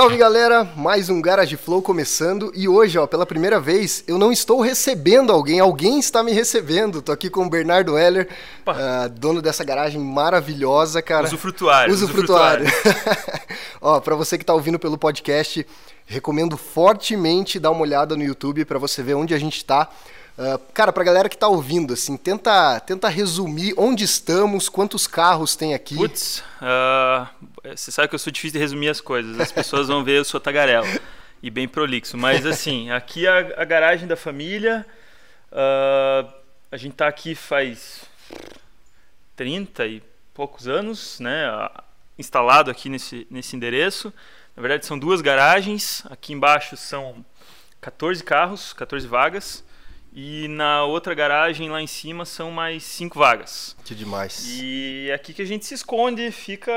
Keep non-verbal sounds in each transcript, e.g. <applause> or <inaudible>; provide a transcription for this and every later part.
Salve galera, mais um Garage Flow começando e hoje, ó, pela primeira vez, eu não estou recebendo alguém, alguém está me recebendo. Tô aqui com o Bernardo Heller, uh, dono dessa garagem maravilhosa, cara. Usufrutuário. Usufrutuário. Usufrutuário. <laughs> ó, para você que tá ouvindo pelo podcast, recomendo fortemente dar uma olhada no YouTube para você ver onde a gente está. Uh, cara, pra galera que tá ouvindo, assim, tenta, tenta resumir onde estamos, quantos carros tem aqui. Putz, uh, você sabe que eu sou difícil de resumir as coisas, as pessoas vão ver eu sou tagarela e bem prolixo. Mas assim, aqui é a, garagem da família, uh, a gente tá aqui faz 30 e poucos anos, né, instalado aqui nesse, nesse endereço. Na verdade são duas garagens, aqui embaixo são 14 carros, 14 vagas. E na outra garagem lá em cima são mais cinco vagas. Que demais. E é aqui que a gente se esconde, fica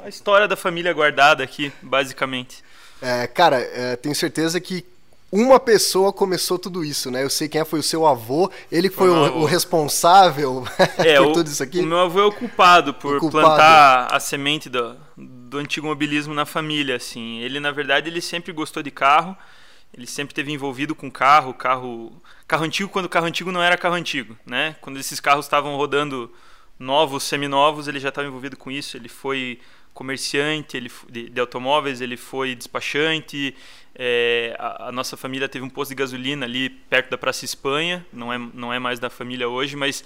a história da família guardada aqui, basicamente. É, cara, é, tenho certeza que uma pessoa começou tudo isso, né? Eu sei quem é, foi o seu avô, ele foi, foi o, o, responsável <laughs> é, por tudo isso aqui. O meu avô é o culpado por o culpado. plantar a semente do, do antigo mobilismo na família, assim. Ele, na verdade, ele sempre gostou de carro, ele sempre teve envolvido com carro, carro carro antigo quando carro antigo não era carro antigo, né? Quando esses carros estavam rodando novos, seminovos, ele já estava envolvido com isso. Ele foi comerciante ele, de, de automóveis, ele foi despachante. É, a, a, nossa família teve um posto de gasolina ali perto da Praça Espanha, não é, não é mais da família hoje, mas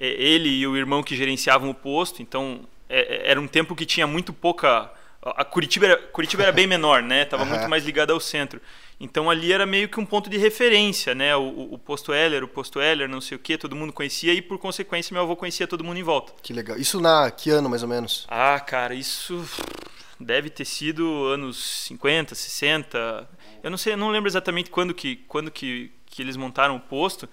é, ele e o irmão que gerenciavam o posto, então é era um tempo que tinha muito pouca. A Curitiba era, Curitiba era bem <laughs> menor, né? Estava uhum. muito mais ligada ao centro. Então ali era meio que um ponto de referência, né? O, o posto Heller, o posto Heller, não sei o que, todo mundo conhecia e por consequência meu avô conhecia todo mundo em volta. Que legal. Isso na que ano mais ou menos? Ah, cara, isso deve ter sido anos 50, 60. Eu não sei, eu não lembro exatamente quando que quando que, que eles montaram o posto,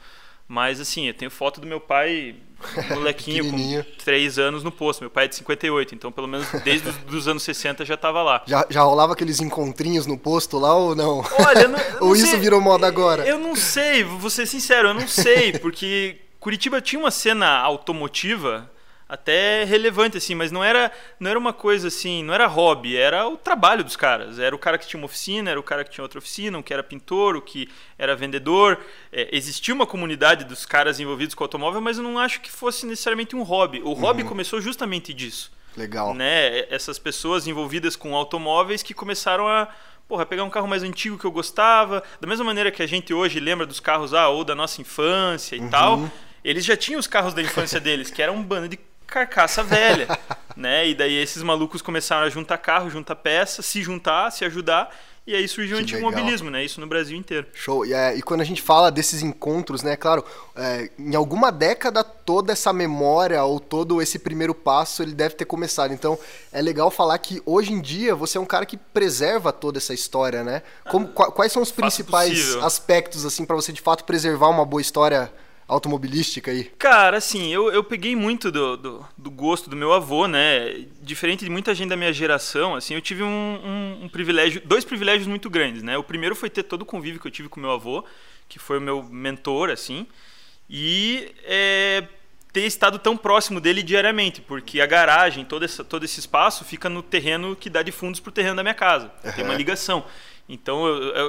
mas assim, eu tenho foto do meu pai, <laughs> molequinho, com 3 anos no posto. Meu pai é de 58, então pelo menos desde os anos 60 já estava lá. Já, já rolava aqueles encontrinhos no posto lá ou não? Olha, não, <laughs> ou não isso sei, virou moda agora? Eu não sei, vou ser sincero, eu não sei, porque Curitiba tinha uma cena automotiva até relevante assim, mas não era não era uma coisa assim, não era hobby, era o trabalho dos caras. Era o cara que tinha uma oficina, era o cara que tinha outra oficina, o que era pintor, o que era vendedor. É, existia uma comunidade dos caras envolvidos com o automóvel, mas eu não acho que fosse necessariamente um hobby. O uhum. hobby começou justamente disso. Legal. Né? Essas pessoas envolvidas com automóveis que começaram a porra, pegar um carro mais antigo que eu gostava, da mesma maneira que a gente hoje lembra dos carros ah, ou da nossa infância e uhum. tal, eles já tinham os carros da infância <laughs> deles, que era um bando de carcaça velha, <laughs> né? E daí esses malucos começaram a juntar carro, juntar peça, se juntar, se ajudar. E aí surgiu que o antimobilismo, né? Isso no Brasil inteiro. Show. E, é, e quando a gente fala desses encontros, né? Claro, é, em alguma década toda essa memória ou todo esse primeiro passo ele deve ter começado. Então é legal falar que hoje em dia você é um cara que preserva toda essa história, né? Como, ah, quais são os principais aspectos assim para você de fato preservar uma boa história automobilística aí? Cara, assim, eu, eu peguei muito do, do, do, gosto do meu avô, né? Diferente de muita gente da minha geração, assim, eu tive um, um, um, privilégio, dois privilégios muito grandes, né? O primeiro foi ter todo o convívio que eu tive com meu avô, que foi o meu mentor, assim, e é, ter estado tão próximo dele diariamente, porque a garagem, todo, essa, todo esse espaço fica no terreno que dá de fundos para o terreno da minha casa. Uhum. Tem uma ligação. Então,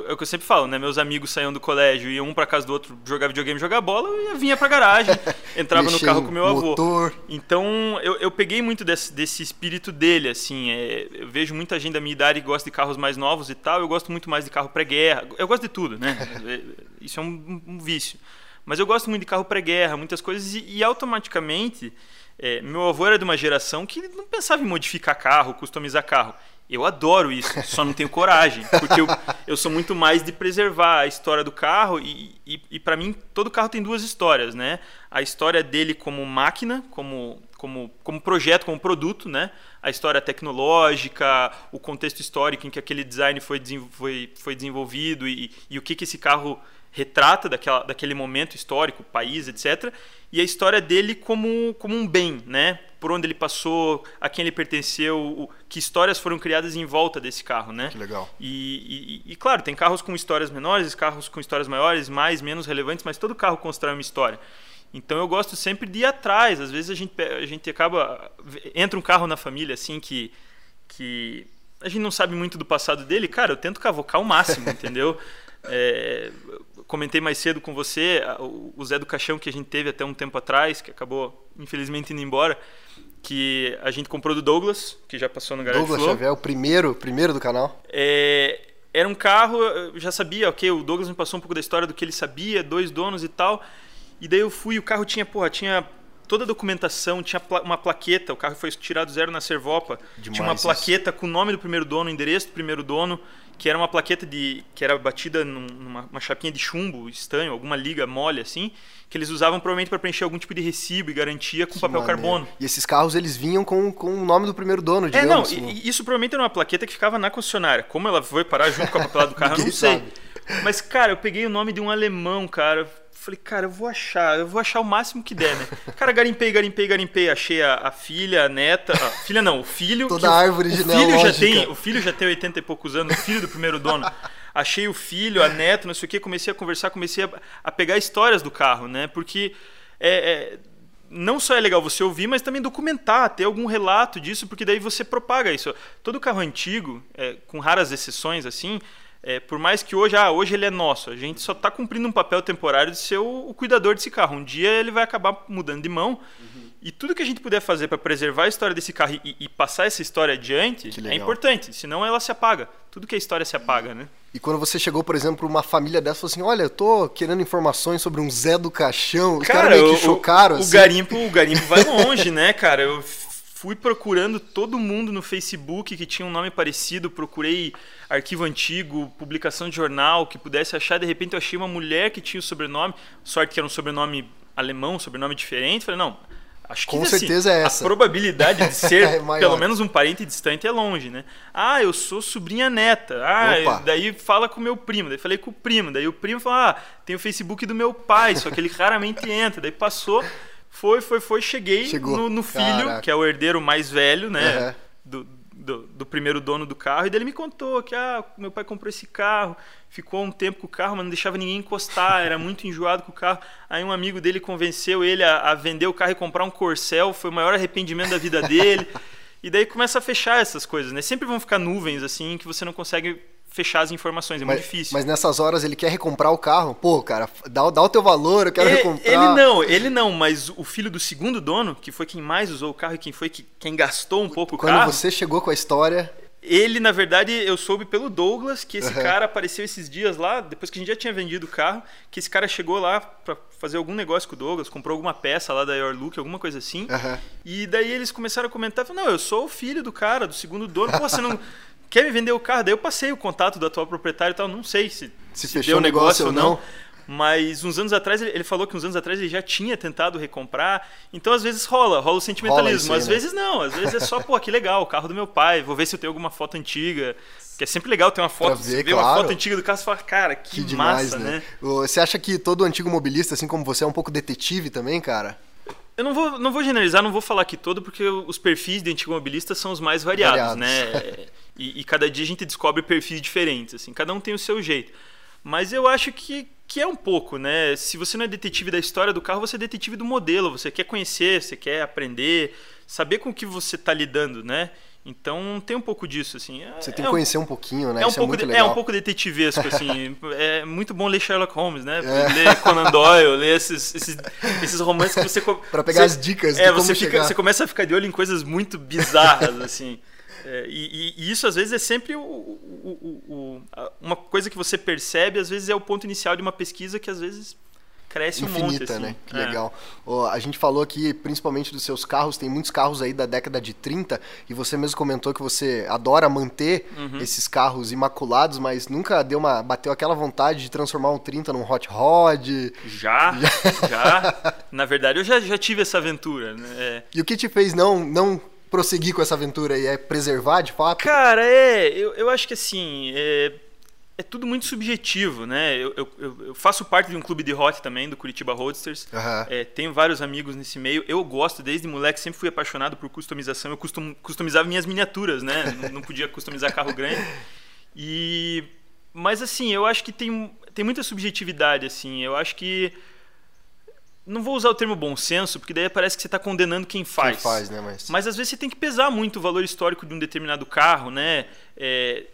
é o que eu sempre falo, né? Meus amigos saíam do colégio, iam um para casa do outro jogar videogame, jogar bola, e vinha pra garagem, <laughs> entrava no carro com meu motor. avô. Então, eu, eu peguei muito desse, desse espírito dele, assim. É, eu vejo muita gente da minha idade que gosta de carros mais novos e tal. Eu gosto muito mais de carro pré-guerra. Eu gosto de tudo, né? <laughs> É, isso é um, um vício. Mas eu gosto muito de carro pré-guerra, muitas coisas, e, e automaticamente. É, meu avô era de uma geração que não pensava em modificar carro, customizar carro. Eu adoro isso, só não tenho coragem, porque eu, eu sou muito mais de preservar a história do carro e, e, e para mim todo carro tem duas histórias, né? A história dele como máquina, como, como, como projeto, como produto, né? A história tecnológica, o contexto histórico em que aquele design foi, foi, foi desenvolvido e, e o que, que esse carro retrata daquela, daquele momento histórico, país, etc. E a história dele como, como um bem, né? Por onde ele passou, a quem ele pertenceu, o, que histórias foram criadas em volta desse carro, né? Que legal. E, e, e, claro, tem carros com histórias menores, carros com histórias maiores, mais, menos relevantes, mas todo carro constrói uma história. Então eu gosto sempre de ir atrás. Às vezes a gente, a gente acaba. Entra um carro na família assim que. que a gente não sabe muito do passado dele, cara, eu tento cavocar o máximo, <laughs> entendeu? É, comentei mais cedo com você, o Zé do Caixão que a gente teve até um tempo atrás, que acabou infelizmente indo embora, que a gente comprou do Douglas, que já passou no Garage Douglas. Xavier, o primeiro, primeiro do canal. É, era um carro, eu já sabia, ok, o Douglas me passou um pouco da história do que ele sabia, dois donos e tal. E daí eu fui, o carro tinha, porra, tinha toda a documentação, tinha uma plaqueta, o carro foi tirado zero na Servopa. Demais tinha uma plaqueta isso. com o nome do primeiro dono, o endereço do primeiro dono, que era uma plaqueta de que era batida numa chapinha de chumbo, estanho, alguma liga mole assim, que eles usavam provavelmente para preencher algum tipo de recibo e garantia com que papel maneiro. carbono. E esses carros eles vinham com, com o nome do primeiro dono, digamos. É, não, assim. isso provavelmente era uma plaqueta que ficava na concessionária. Como ela foi parar junto com a papelada do carro, eu não sei. Sabe. Mas, cara, eu peguei o nome de um alemão, cara. Falei, cara, eu vou achar, eu vou achar o máximo que der, né? <laughs> Cara, garimpei, garimpei, garimpei. Achei a, a filha, a neta. A filha não, o filho. Toda a árvore o, filho já tem O filho já tem 80 e poucos anos, o filho do primeiro dono. Achei o filho, a neta, não sei o que. Comecei a conversar, comecei a, a pegar histórias do carro, né? Porque é, é, não só é legal você ouvir, mas também documentar, ter algum relato disso, porque daí você propaga isso. Todo carro antigo, é, com raras exceções assim, é, por mais que hoje, ah, hoje ele é nosso, a gente só está cumprindo um papel temporário de ser o, o, cuidador desse carro. Um dia ele vai acabar mudando de mão. Uhum. E tudo que a gente puder fazer para preservar a história desse carro e, e passar essa história adiante é importante, senão ela se apaga. Tudo que é história se apaga, né? E quando você chegou, por exemplo, uma família dessa, falou assim: Olha, eu tô querendo informações sobre um Zé do Caixão. Os cara, caras meio que chocaram. O, assim. o, garimpo, o garimpo vai <laughs> longe, né, cara? Eu fui procurando todo mundo no Facebook que tinha um nome parecido, procurei arquivo antigo, publicação de jornal que pudesse achar, de repente eu achei uma mulher que tinha o sobrenome, sorte que era um sobrenome alemão, um sobrenome diferente, falei, não, acho que Com assim, certeza é essa. a probabilidade de ser <laughs> é pelo menos um parente distante é longe, né? Ah, eu sou sobrinha neta. Ah, Opa. daí fala com o meu primo, daí falei com o primo, daí o primo fala: "Ah, tem o Facebook do meu pai, só que ele raramente entra". Daí passou foi, foi, foi, cheguei no, no, filho, Caraca. que é o herdeiro mais velho, né? Uhum. Do, do, do, primeiro dono do carro. E daí ele me contou que ah, meu pai comprou esse carro, ficou um tempo com o carro, mas não deixava ninguém encostar, era muito <laughs> enjoado com o carro. Aí um amigo dele convenceu ele a, a vender o carro e comprar um Corcel, foi o maior arrependimento da vida dele. <laughs> e daí começa a fechar essas coisas, né? Sempre vão ficar nuvens assim que você não consegue fechar as informações, é mas, muito difícil. Mas nessas horas ele quer recomprar o carro. Pô, cara, dá, dá o teu valor, eu quero ele, recomprar. Ele não, ele não, mas o filho do segundo dono, que foi quem mais usou o carro e quem foi que, quem gastou um pouco Quando o carro. Quando você chegou com a história. Ele, na verdade, eu soube pelo Douglas que esse uhum. cara apareceu esses dias lá, depois que a gente já tinha vendido o carro, que esse cara chegou lá para fazer algum negócio com o Douglas, comprou alguma peça lá da Your Look, alguma coisa assim. Uhum. E daí eles começaram a comentar, não, eu sou o filho do cara, do segundo dono, pô, você não <laughs> quer me vender o carro? Daí eu passei o contato do atual proprietário e tal, não sei se, se, se fechou o negócio, negócio ou não. não. Mas uns anos atrás, ele falou que uns anos atrás ele já tinha tentado recomprar. Então, às vezes rola, rola o sentimentalismo. Rola aí, às né? vezes não, às vezes é só, pô, que legal, o carro do meu pai, vou ver se eu tenho alguma foto antiga. Que é sempre legal ter uma foto, ver, vê claro. uma foto antiga do carro e fala, cara, que, que demais, massa, né? né? Você acha que todo antigo mobilista, assim como você, é um pouco detetive também, cara? Eu não vou, não vou generalizar, não vou falar aqui todo, porque os perfis de antigo mobilista são os mais variados, variados. né? <laughs> E, e, cada dia a gente descobre perfis diferentes, assim, cada um tem o seu jeito. Mas eu acho que, que é um pouco, né? Se você não é detetive da história do carro, você é detetive do modelo. Você quer conhecer, você quer aprender, saber com o que você está lidando, né? Então tem um pouco disso, assim. É, você tem que é conhecer um, um pouquinho, né? É um, Isso pouco, é, de, é um pouco detetivesco, assim. <laughs> é muito bom ler Sherlock Holmes, né? É. Ler Conan Doyle, ler esses, esses, esses romances que você. <laughs> para pegar você, as dicas. É, você, fica, você começa a ficar de olho em coisas muito bizarras, assim. É, e, e, isso às vezes é sempre o, o, o, uma coisa que você percebe, às vezes é o ponto inicial de uma pesquisa que às vezes cresce Infinita, um monte. Assim. né? Que é. legal. a gente falou aqui principalmente dos seus carros, tem muitos carros aí da década de 30 e você mesmo comentou que você adora manter uhum. esses carros imaculados, mas nunca deu uma bateu aquela vontade de transformar um 30 num hot rod. Já, já. <laughs> já. Na verdade, eu já, já tive essa aventura. Né? É. E o que te fez não não prosseguir com essa aventura aí? É preservar de fato? Cara, é. Eu, eu acho que assim. É, é tudo muito subjetivo, né? Eu, eu, eu, faço parte de um clube de hot também, do Curitiba Roadsters. Uhum. É, tenho vários amigos nesse meio. Eu gosto, desde moleque, sempre fui apaixonado por customização. Eu custom, customizava minhas miniaturas, né? não, não podia customizar carro grande. E. Mas assim, eu acho que tem, tem muita subjetividade, assim. Eu acho que não vou usar o termo bom senso, porque daí parece que você está condenando quem faz. Quem faz, né? Mas... Mas às vezes você tem que pesar muito o valor histórico de um determinado carro, né? É,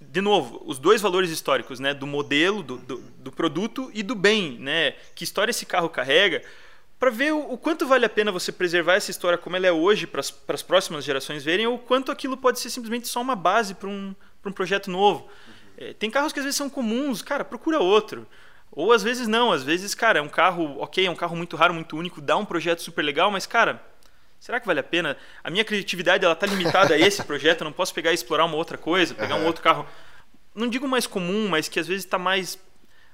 de novo, os dois valores históricos, né? Do modelo, do, do, do, produto e do bem, né? Que história esse carro carrega, para ver o, o, quanto vale a pena você preservar essa história como ela é hoje para as próximas gerações verem, ou quanto aquilo pode ser simplesmente só uma base para um, um projeto novo. É, tem carros que às vezes são comuns, cara, procura outro. Ou às vezes não, às vezes, cara, é um carro, ok, é um carro muito raro, muito único, dá um projeto super legal, mas, cara, será que vale a pena? A minha criatividade, ela tá limitada a esse projeto, eu não posso pegar e explorar uma outra coisa, pegar uhum. um outro carro, não digo mais comum, mas que às vezes está mais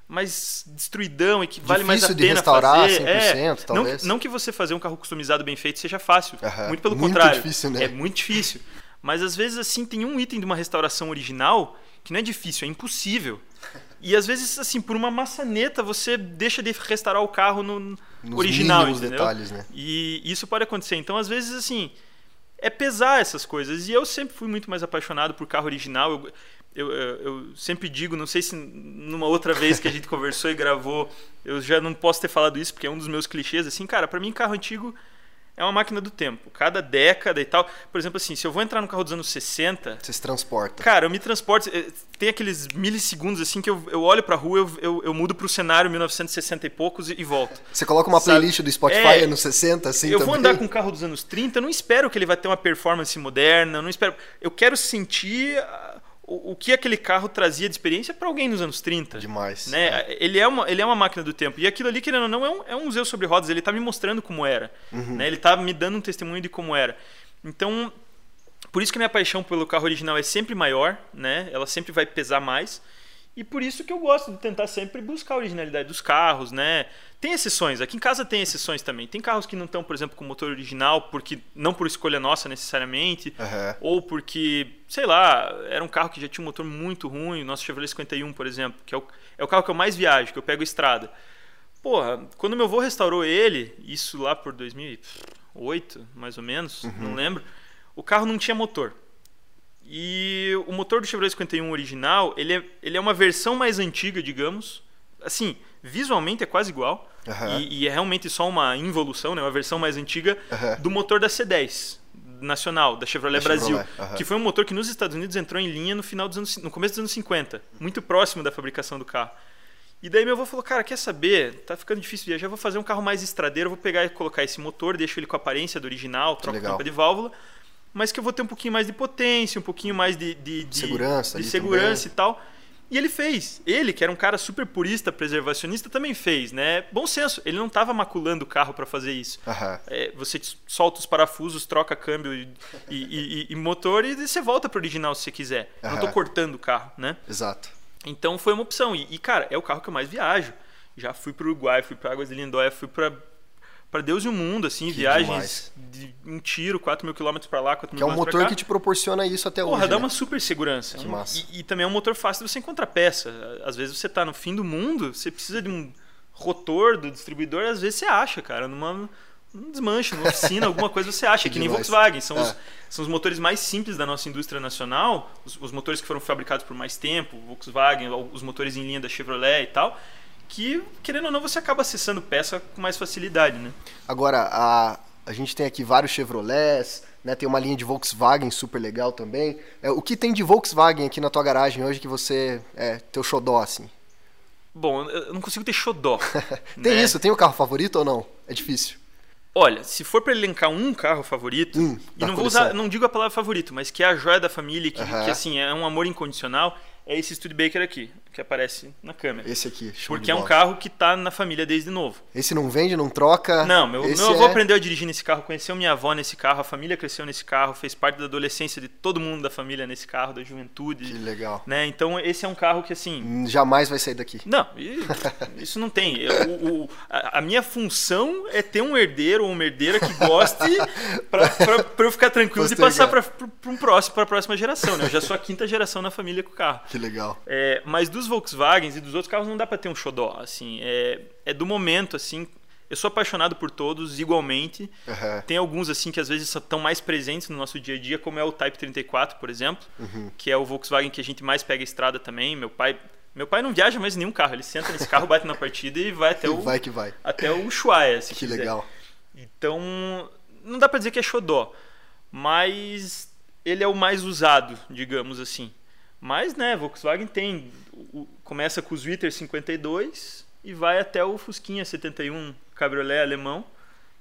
mais destruidão e que vale mais a pena de restaurar fazer. 100%, é, talvez. Não, não que você fazer um carro customizado bem feito seja fácil, uhum. muito pelo muito contrário. Difícil, né? É muito difícil. Mas às vezes assim tem um item de uma restauração original que não é difícil, é impossível. E às vezes, assim, por uma maçaneta, você deixa de restaurar o carro no Nos original, entendeu? detalhes, né? E isso pode acontecer. Então, às vezes, assim, é pesar essas coisas. E eu sempre fui muito mais apaixonado por carro original. Eu, eu, eu, sempre digo, não sei se numa outra vez que a gente <laughs> conversou e gravou, eu já não posso ter falado isso, porque é um dos meus clichês, assim, cara, para mim carro antigo é uma máquina do tempo. Cada década e tal. Por exemplo, assim, se eu vou entrar no carro dos anos 60. Você se transporta. Cara, eu me transporto. Eh, tem aqueles milissegundos assim que eu, eu olho pra rua, eu, eu, eu mudo pro cenário 1960 e poucos e, e volto. Você coloca uma Sabe? playlist do Spotify é, nos 60, assim Eu também. vou andar com um carro dos anos 30, eu não espero que ele vai ter uma performance moderna, eu não espero. Eu quero sentir o, o que aquele carro trazia de experiência para alguém nos anos 30. Demais. Né? É. Ele, é uma, ele é uma máquina do tempo. E aquilo ali, querendo ou não, é um, é um museu sobre rodas. Ele está me mostrando como era. Uhum. Né? Ele está me dando um testemunho de como era. Então, por isso que a minha paixão pelo carro original é sempre maior. Né? Ela sempre vai pesar mais. E por isso que eu gosto de tentar sempre buscar a originalidade dos carros, né? Tem exceções, aqui em casa tem exceções também. Tem carros que não estão, por exemplo, com motor original, porque não por escolha nossa necessariamente, uhum. ou porque, sei lá, era um carro que já tinha um motor muito ruim, o nosso Chevrolet 51, por exemplo, que é o, é o carro que eu mais viajo, que eu pego estrada. Porra, quando meu avô restaurou ele, isso lá por 2008, mais ou menos, uhum. não lembro, o carro não tinha motor. E o motor do Chevrolet 51 original, ele é, ele é uma versão mais antiga, digamos. Assim, visualmente é quase igual. Uhum. E, e, é realmente só uma involução, né? uma versão mais antiga uhum. do motor da C10 nacional, da Chevrolet da Brasil. Chevrolet. Uhum. Que foi um motor que nos Estados Unidos entrou em linha no final dos anos, no começo dos anos 50, muito próximo da fabricação do carro. E daí meu avô falou, cara, quer saber? Tá ficando difícil viajar, vou fazer um carro mais estradeiro, vou pegar e colocar esse motor, deixo ele com a aparência do original, troco a tampa de válvula mas que eu vou ter um pouquinho mais de potência, um pouquinho mais de, de, de segurança, de segurança e tal. E ele fez. Ele, que era um cara super purista, preservacionista, também fez, né? Bom senso. Ele não estava maculando o carro para fazer isso. Uhum. É, você solta os parafusos, troca câmbio e, e, e, e motor e você volta para o original se você quiser. Uhum. Não estou cortando o carro, né? Exato. Então foi uma opção. E, cara, é o carro que eu mais viajo. Já fui para o Uruguai, fui para Águas de Lindóia, fui para para Deus e o mundo, assim, que viagens demais. de um tiro, 4 mil quilômetros para lá, 4 mil Que é um motor que te proporciona isso até Porra, hoje. dá né? uma super segurança. Que massa. E, e também é um motor fácil de você encontrar peça. Às vezes você tá no fim do mundo, você precisa de um rotor do distribuidor, às vezes você acha, cara, numa um desmanche, numa oficina, <laughs> alguma coisa você acha, Que que nem. Volkswagen. São, É. os, são os motores mais simples da nossa indústria nacional, os, os motores que foram fabricados por mais tempo, Volkswagen, os motores em linha da Chevrolet e tal, que, querendo ou não, você acaba acessando peça com mais facilidade, né? Agora, a, a gente tem aqui vários Chevrolets, né? Tem uma linha de Volkswagen super legal também. É, o que tem de Volkswagen aqui na tua garagem hoje que você é teu xodó, assim? Bom, eu não consigo ter xodó. <laughs> Tem né? isso? Tem o carro favorito ou não? É difícil. Olha, se for para elencar um carro favorito, Hum, e não vou coleção. usar, não digo a palavra favorito, mas que é a joia da família, que, Aham. que assim é um amor incondicional, é esse Studebaker aqui, que aparece na câmera. Esse aqui, show Porque é um carro que tá na família desde novo. Esse não vende, não troca? Não, meu, meu avô é... aprendeu a dirigir nesse carro, conheceu minha avó nesse carro, a família cresceu nesse carro, fez parte da adolescência de todo mundo da família nesse carro, da juventude. Que legal. Né? Então esse é um carro que assim. Hum, Jamais vai sair daqui. Não, e- <laughs> isso não tem. Eu- o- a, a minha função é ter um herdeiro ou uma herdeira que goste pra eu ficar tranquilo Postergar. passar pra, pra, um próximo, pra próxima geração. Né? Eu já sou a quinta geração na família com o carro. Que legal. É, mas dos Volkswagens e dos outros carros não dá pra ter um xodó. Assim, é, é do momento, assim. Eu sou apaixonado por todos igualmente. Aham. Tem alguns assim que às vezes estão mais presentes no nosso dia a dia, como é o Type 34, por exemplo, Uhum. que é o Volkswagen que a gente mais pega estrada também. Meu pai Meu pai não viaja mais em nenhum carro, ele senta nesse carro, bate na partida e vai até <laughs> o vai que vai. até o Ushuaia, se Que quiser. legal. Então, não dá pra dizer que é xodó, mas ele é o mais usado, digamos assim. Mas, né, Volkswagen tem o- começa com o Zwitter 52 e vai até o Fusquinha 71 Cabriolet alemão,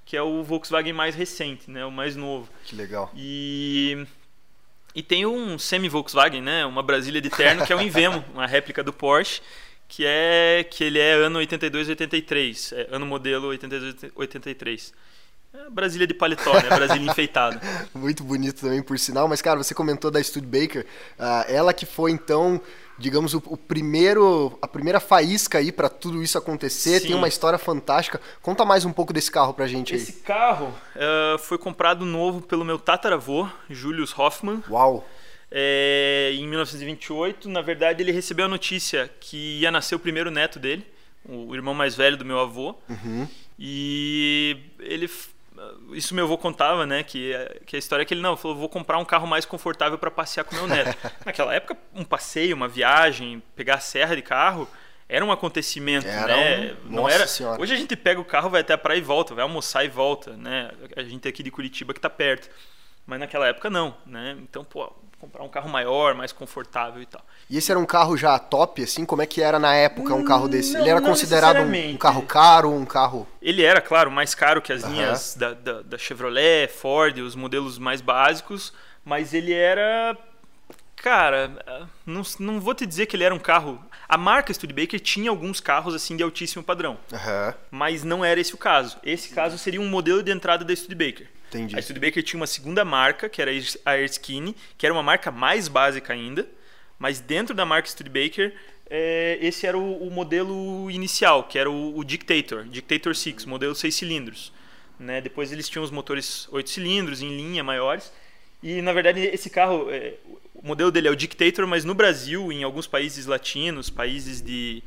que é o Volkswagen mais recente, né, o mais novo. Que legal. E e tem um semi-Volkswagen, né? Uma Brasília de terno, que é o Invemo, <laughs> uma réplica do Porsche, que é que ele é ano 82 83, é, ano modelo 82 83. É Brasília de paletó, né? Brasília enfeitada. <laughs> Muito bonito também, por sinal. Mas, cara, você comentou da Studebaker. ah, ela que foi, então, digamos, o, o primeiro, a primeira faísca aí pra tudo isso acontecer. Sim. Tem uma história fantástica. Conta mais um pouco desse carro pra gente aí. Esse carro eh, foi comprado novo pelo meu tataravô, Julius Hoffmann, Uau! é, em 1928. Na verdade, ele recebeu a notícia que ia nascer o primeiro neto dele, o irmão mais velho do meu avô. Uhum. E ele. Isso meu avô contava, né? Que, que a história é que ele não falou: vou comprar um carro mais confortável para passear com meu neto. <laughs> Naquela época, um passeio, uma viagem, pegar a serra de carro. Era um acontecimento, Era né? um- Não Nossa era. Senhora. Hoje a gente pega o carro, vai até a praia e volta, vai almoçar e volta, né? A gente aqui de Curitiba que tá perto. Mas naquela época não, né? Então, pô, comprar um carro maior, mais confortável e tal. E esse era um carro já top, assim? Como é que era na época um carro desse? Não, Ele era considerado um, um carro caro, um carro... Ele era, claro, mais caro que as Aham. linhas da, da, da Chevrolet, Ford, os modelos mais básicos, mas ele era. Cara, não, não vou te dizer que ele era um carro. A marca Studebaker tinha alguns carros assim de altíssimo padrão, Aham, mas não era esse o caso. Esse caso seria um modelo de entrada da Studebaker. Entendi. A Studebaker tinha uma segunda marca, que era a Erskine, que era uma marca mais básica ainda, mas dentro da marca Studebaker, eh, esse era o, o modelo inicial, que era o, o Dictator, Dictator 6, modelo 6 cilindros. Né? Depois eles tinham os motores 8 cilindros, em linha, maiores. E, na verdade, esse carro, eh, o modelo dele é o Dictator, mas no Brasil, em alguns países latinos, países de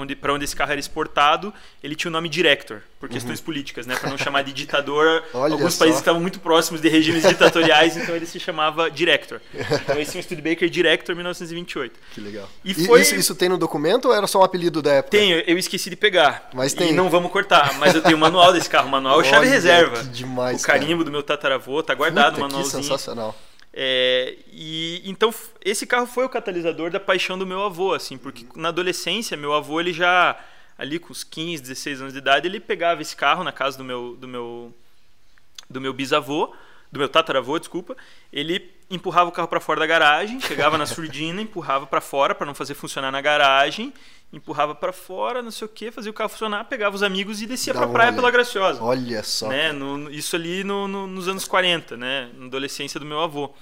onde para onde esse carro era exportado, ele tinha o nome Director, por questões políticas, né, para não chamar de ditador. <laughs> Uhum. Alguns só. países que estavam muito próximos de regimes ditatoriais, então ele se chamava Director. <laughs> Então esse é um Studebaker Director 1928. Que legal. E E foi- isso, isso tem no documento ou era só um apelido da época? Tenho, eu esqueci de pegar. Mas E tem. não vamos cortar, mas eu tenho o manual desse carro, manual chave Olha, reserva. que demais, o carimbo do meu tataravô, tá Puta, guardado o que manualzinho. sensacional. É, e então esse carro foi o catalisador da paixão do meu avô, assim, porque na adolescência meu avô ele já ali com os 15, 16 anos de idade, ele pegava esse carro na casa do meu do meu do meu bisavô, do meu tataravô, desculpa, ele empurrava o carro para fora da garagem, chegava na surdina, <laughs> empurrava para fora para não fazer funcionar na garagem, empurrava para fora, não sei o que, fazia o carro funcionar, pegava os amigos e descia para um praia pela Graciosa Olha só. né? no- isso ali no- no- nos anos 40, né? Na adolescência do meu avô.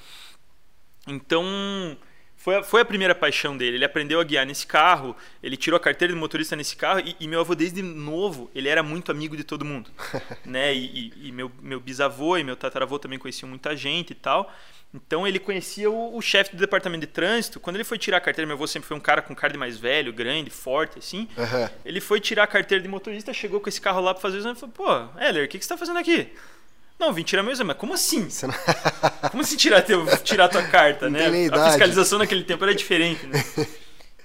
Então, foi a, foi a primeira paixão dele. Ele aprendeu a guiar nesse carro, ele tirou a carteira de motorista nesse carro e, e meu avô, desde novo, ele era muito amigo de todo mundo. <laughs> né? E, e- e meu, meu bisavô e meu tataravô também conheciam muita gente e tal. Então ele conhecia o, o chefe do departamento de trânsito. Quando ele foi tirar a carteira, meu avô sempre foi um cara com cara de mais velho, grande, forte, assim. Aham. Ele foi tirar a carteira de motorista, chegou com esse carro lá pra fazer o exame e falou: Pô, Heller, o que, que você tá fazendo aqui? Não, vim tirar meu exame. Mas como assim? Não- <laughs> Como assim tirar, teu, tirar tua carta, né? A fiscalização naquele tempo era diferente, né? <laughs>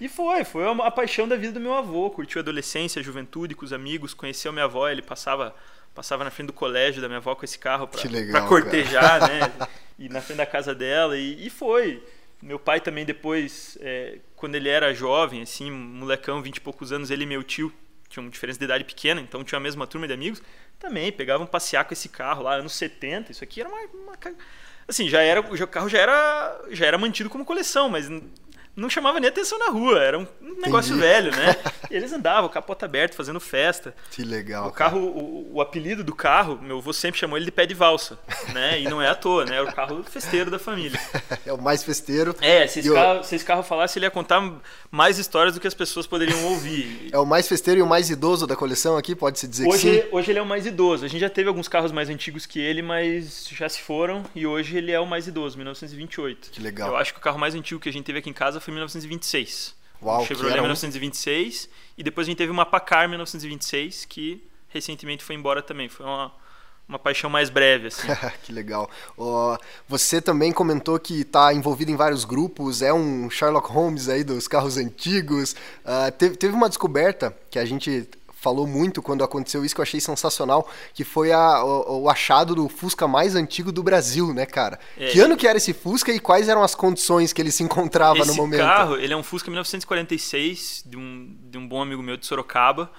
E foi, foi a, a paixão da vida do meu avô. Curtiu a adolescência, a juventude com os amigos, conheceu minha avó, ele passava, passava na frente do colégio da minha avó com esse carro pra cortejar, né? <laughs> E na frente da casa dela, e, e foi. Meu pai também depois, é, quando ele era jovem, assim, molecão, vinte e poucos anos, ele e meu tio, tinham uma diferença de idade pequena, então tinha a mesma turma de amigos, também pegavam passear com esse carro lá, anos 70, isso aqui era uma... uma assim, já era, o carro já era, já era mantido como coleção, mas não chamava nem atenção na rua, era um, negócio Entendi. velho, né? E <laughs> eles andavam, capota aberta, fazendo festa. Que legal. O carro, o, o apelido do carro, meu avô sempre chamou ele de pé de valsa, né? E não é à toa, né? Era o carro festeiro da família. <laughs> É o mais festeiro. É, se esse, o- carro, se esse carro falasse, ele ia contar mais histórias do que as pessoas poderiam ouvir. É o mais festeiro e o mais idoso da coleção aqui, pode-se dizer que sim. Hoje, hoje ele é o mais idoso. A gente já teve alguns carros mais antigos que ele, mas já se foram. E hoje ele é o mais idoso, 1928. Que legal. Eu acho que o carro mais antigo que a gente teve aqui em casa foi 1926. Uau, que Chevrolet era um- 1926. E depois a gente teve uma Packard 1926, que recentemente foi embora também. Foi uma, uma paixão mais breve, assim. <laughs> que legal. Uh, você também comentou que está envolvido em vários grupos, é um Sherlock Holmes aí dos carros antigos. Uh, teve, teve uma descoberta que a gente falou muito quando aconteceu isso que eu achei sensacional, que foi a, o, o, achado do Fusca mais antigo do Brasil, né, cara? É, que ano que era esse Fusca e quais eram as condições que ele se encontrava no momento? Esse carro, ele é um Fusca 1946 de um, de um bom amigo meu de Sorocaba.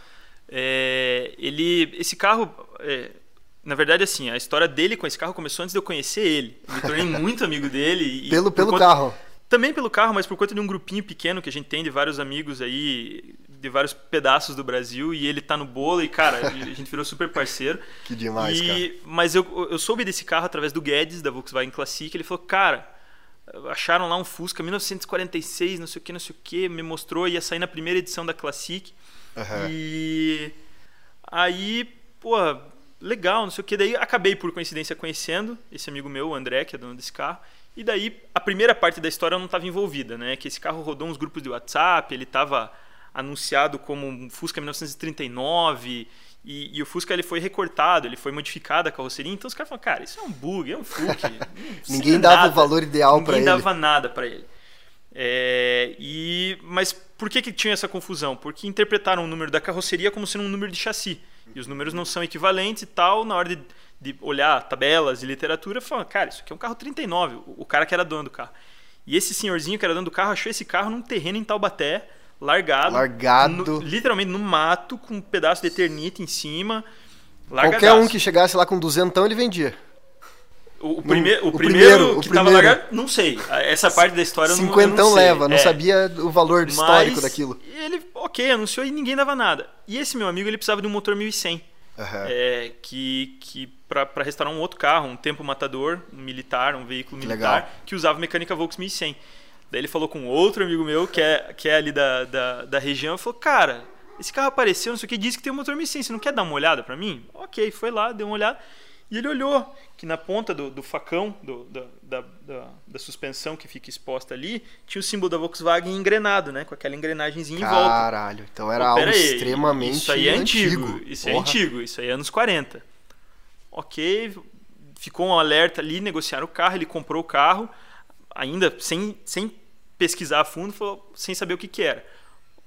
É, ele, esse carro, é, na verdade, assim, a história dele com esse carro começou antes de eu conhecer ele. Eu me tornei <laughs> muito amigo dele. pelo pelo conta, carro. Também pelo carro, mas por conta de um grupinho pequeno que a gente tem de vários amigos aí de vários pedaços do Brasil e ele tá no bolo e, cara, a <laughs> gente virou super parceiro. Que demais, e, cara. Mas eu, eu soube desse carro através do Guedes, da Volkswagen Classic. Ele falou, cara, acharam lá um Fusca 1946, não sei o que, não sei o que, me mostrou, ia sair na primeira edição da Classic. Uhum. E aí, pô, legal, não sei o que. Daí acabei, por coincidência, conhecendo esse amigo meu, o André, que é dono desse carro. E daí a primeira parte da história eu não estava envolvida, né? Que esse carro rodou uns grupos de WhatsApp, ele estava anunciado como um Fusca 1939 e, e, o Fusca ele foi recortado, ele foi modificado a carroceria. Então os caras falam, cara, isso é um bug, é um Fusca. <laughs> Ninguém dava nada, o valor ideal para ele. Ninguém dava nada para ele. É, e, mas por que, que tinha essa confusão? Porque interpretaram o número da carroceria como sendo um número de chassi. E os números não são equivalentes e tal. Na hora de, de olhar tabelas e literatura, falam, cara, isso aqui é um carro 39. O, o cara que era dono do carro. E esse senhorzinho que era dono do carro achou esse carro num terreno em Taubaté largado. Largado. No, literalmente no mato, com um pedaço de eternite em cima. Qualquer um que chegasse lá com duzentão, ele vendia. O, o, prime o, o primeiro, que estava largado, não sei. Essa parte da história eu Cinquentão não, eu não leva, não é. sabia o valor histórico daquilo. Ele, ok, anunciou e ninguém dava nada. E esse meu amigo, ele precisava de um motor 1100. Uhum. É, que, que para restaurar um outro carro, um tempo matador, um militar, um veículo militar, Legal. que usava mecânica Volkswagen 1100. Daí ele falou com outro amigo meu, que é, que é ali da, da, da região, e falou, cara, esse carro apareceu, não sei o que, disse que tem um motor 1100, você não quer dar uma olhada para mim? Ok, foi lá, deu uma olhada. E ele olhou que na ponta do, do facão, do, da, da, da, da, suspensão que fica exposta ali, tinha o símbolo da Volkswagen engrenado, né? Com aquela engrenagemzinha em volta. Caralho, então era Pô, algo aí, extremamente Isso aí é antigo. antigo. Isso Porra. é antigo, isso aí é anos 40. Ok, ficou um alerta ali, negociaram o carro, ele comprou o carro, ainda sem, sem pesquisar a fundo falou, sem saber o que, que era.